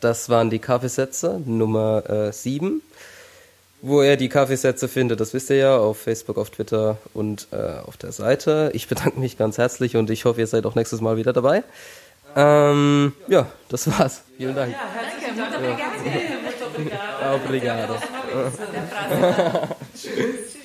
Das waren die Kaffeesätze Nummer äh, 7. Wo ihr die Kaffeesätze findet, das wisst ihr ja, auf Facebook, auf Twitter und äh, auf der Seite. Ich bedanke mich ganz herzlich und ich hoffe, ihr seid auch nächstes Mal wieder dabei. Ähm, ja, das war's. Vielen Dank. Ja, herzlichen Dank. Muito obrigado. Obrigado. Obrigado. Tschüss.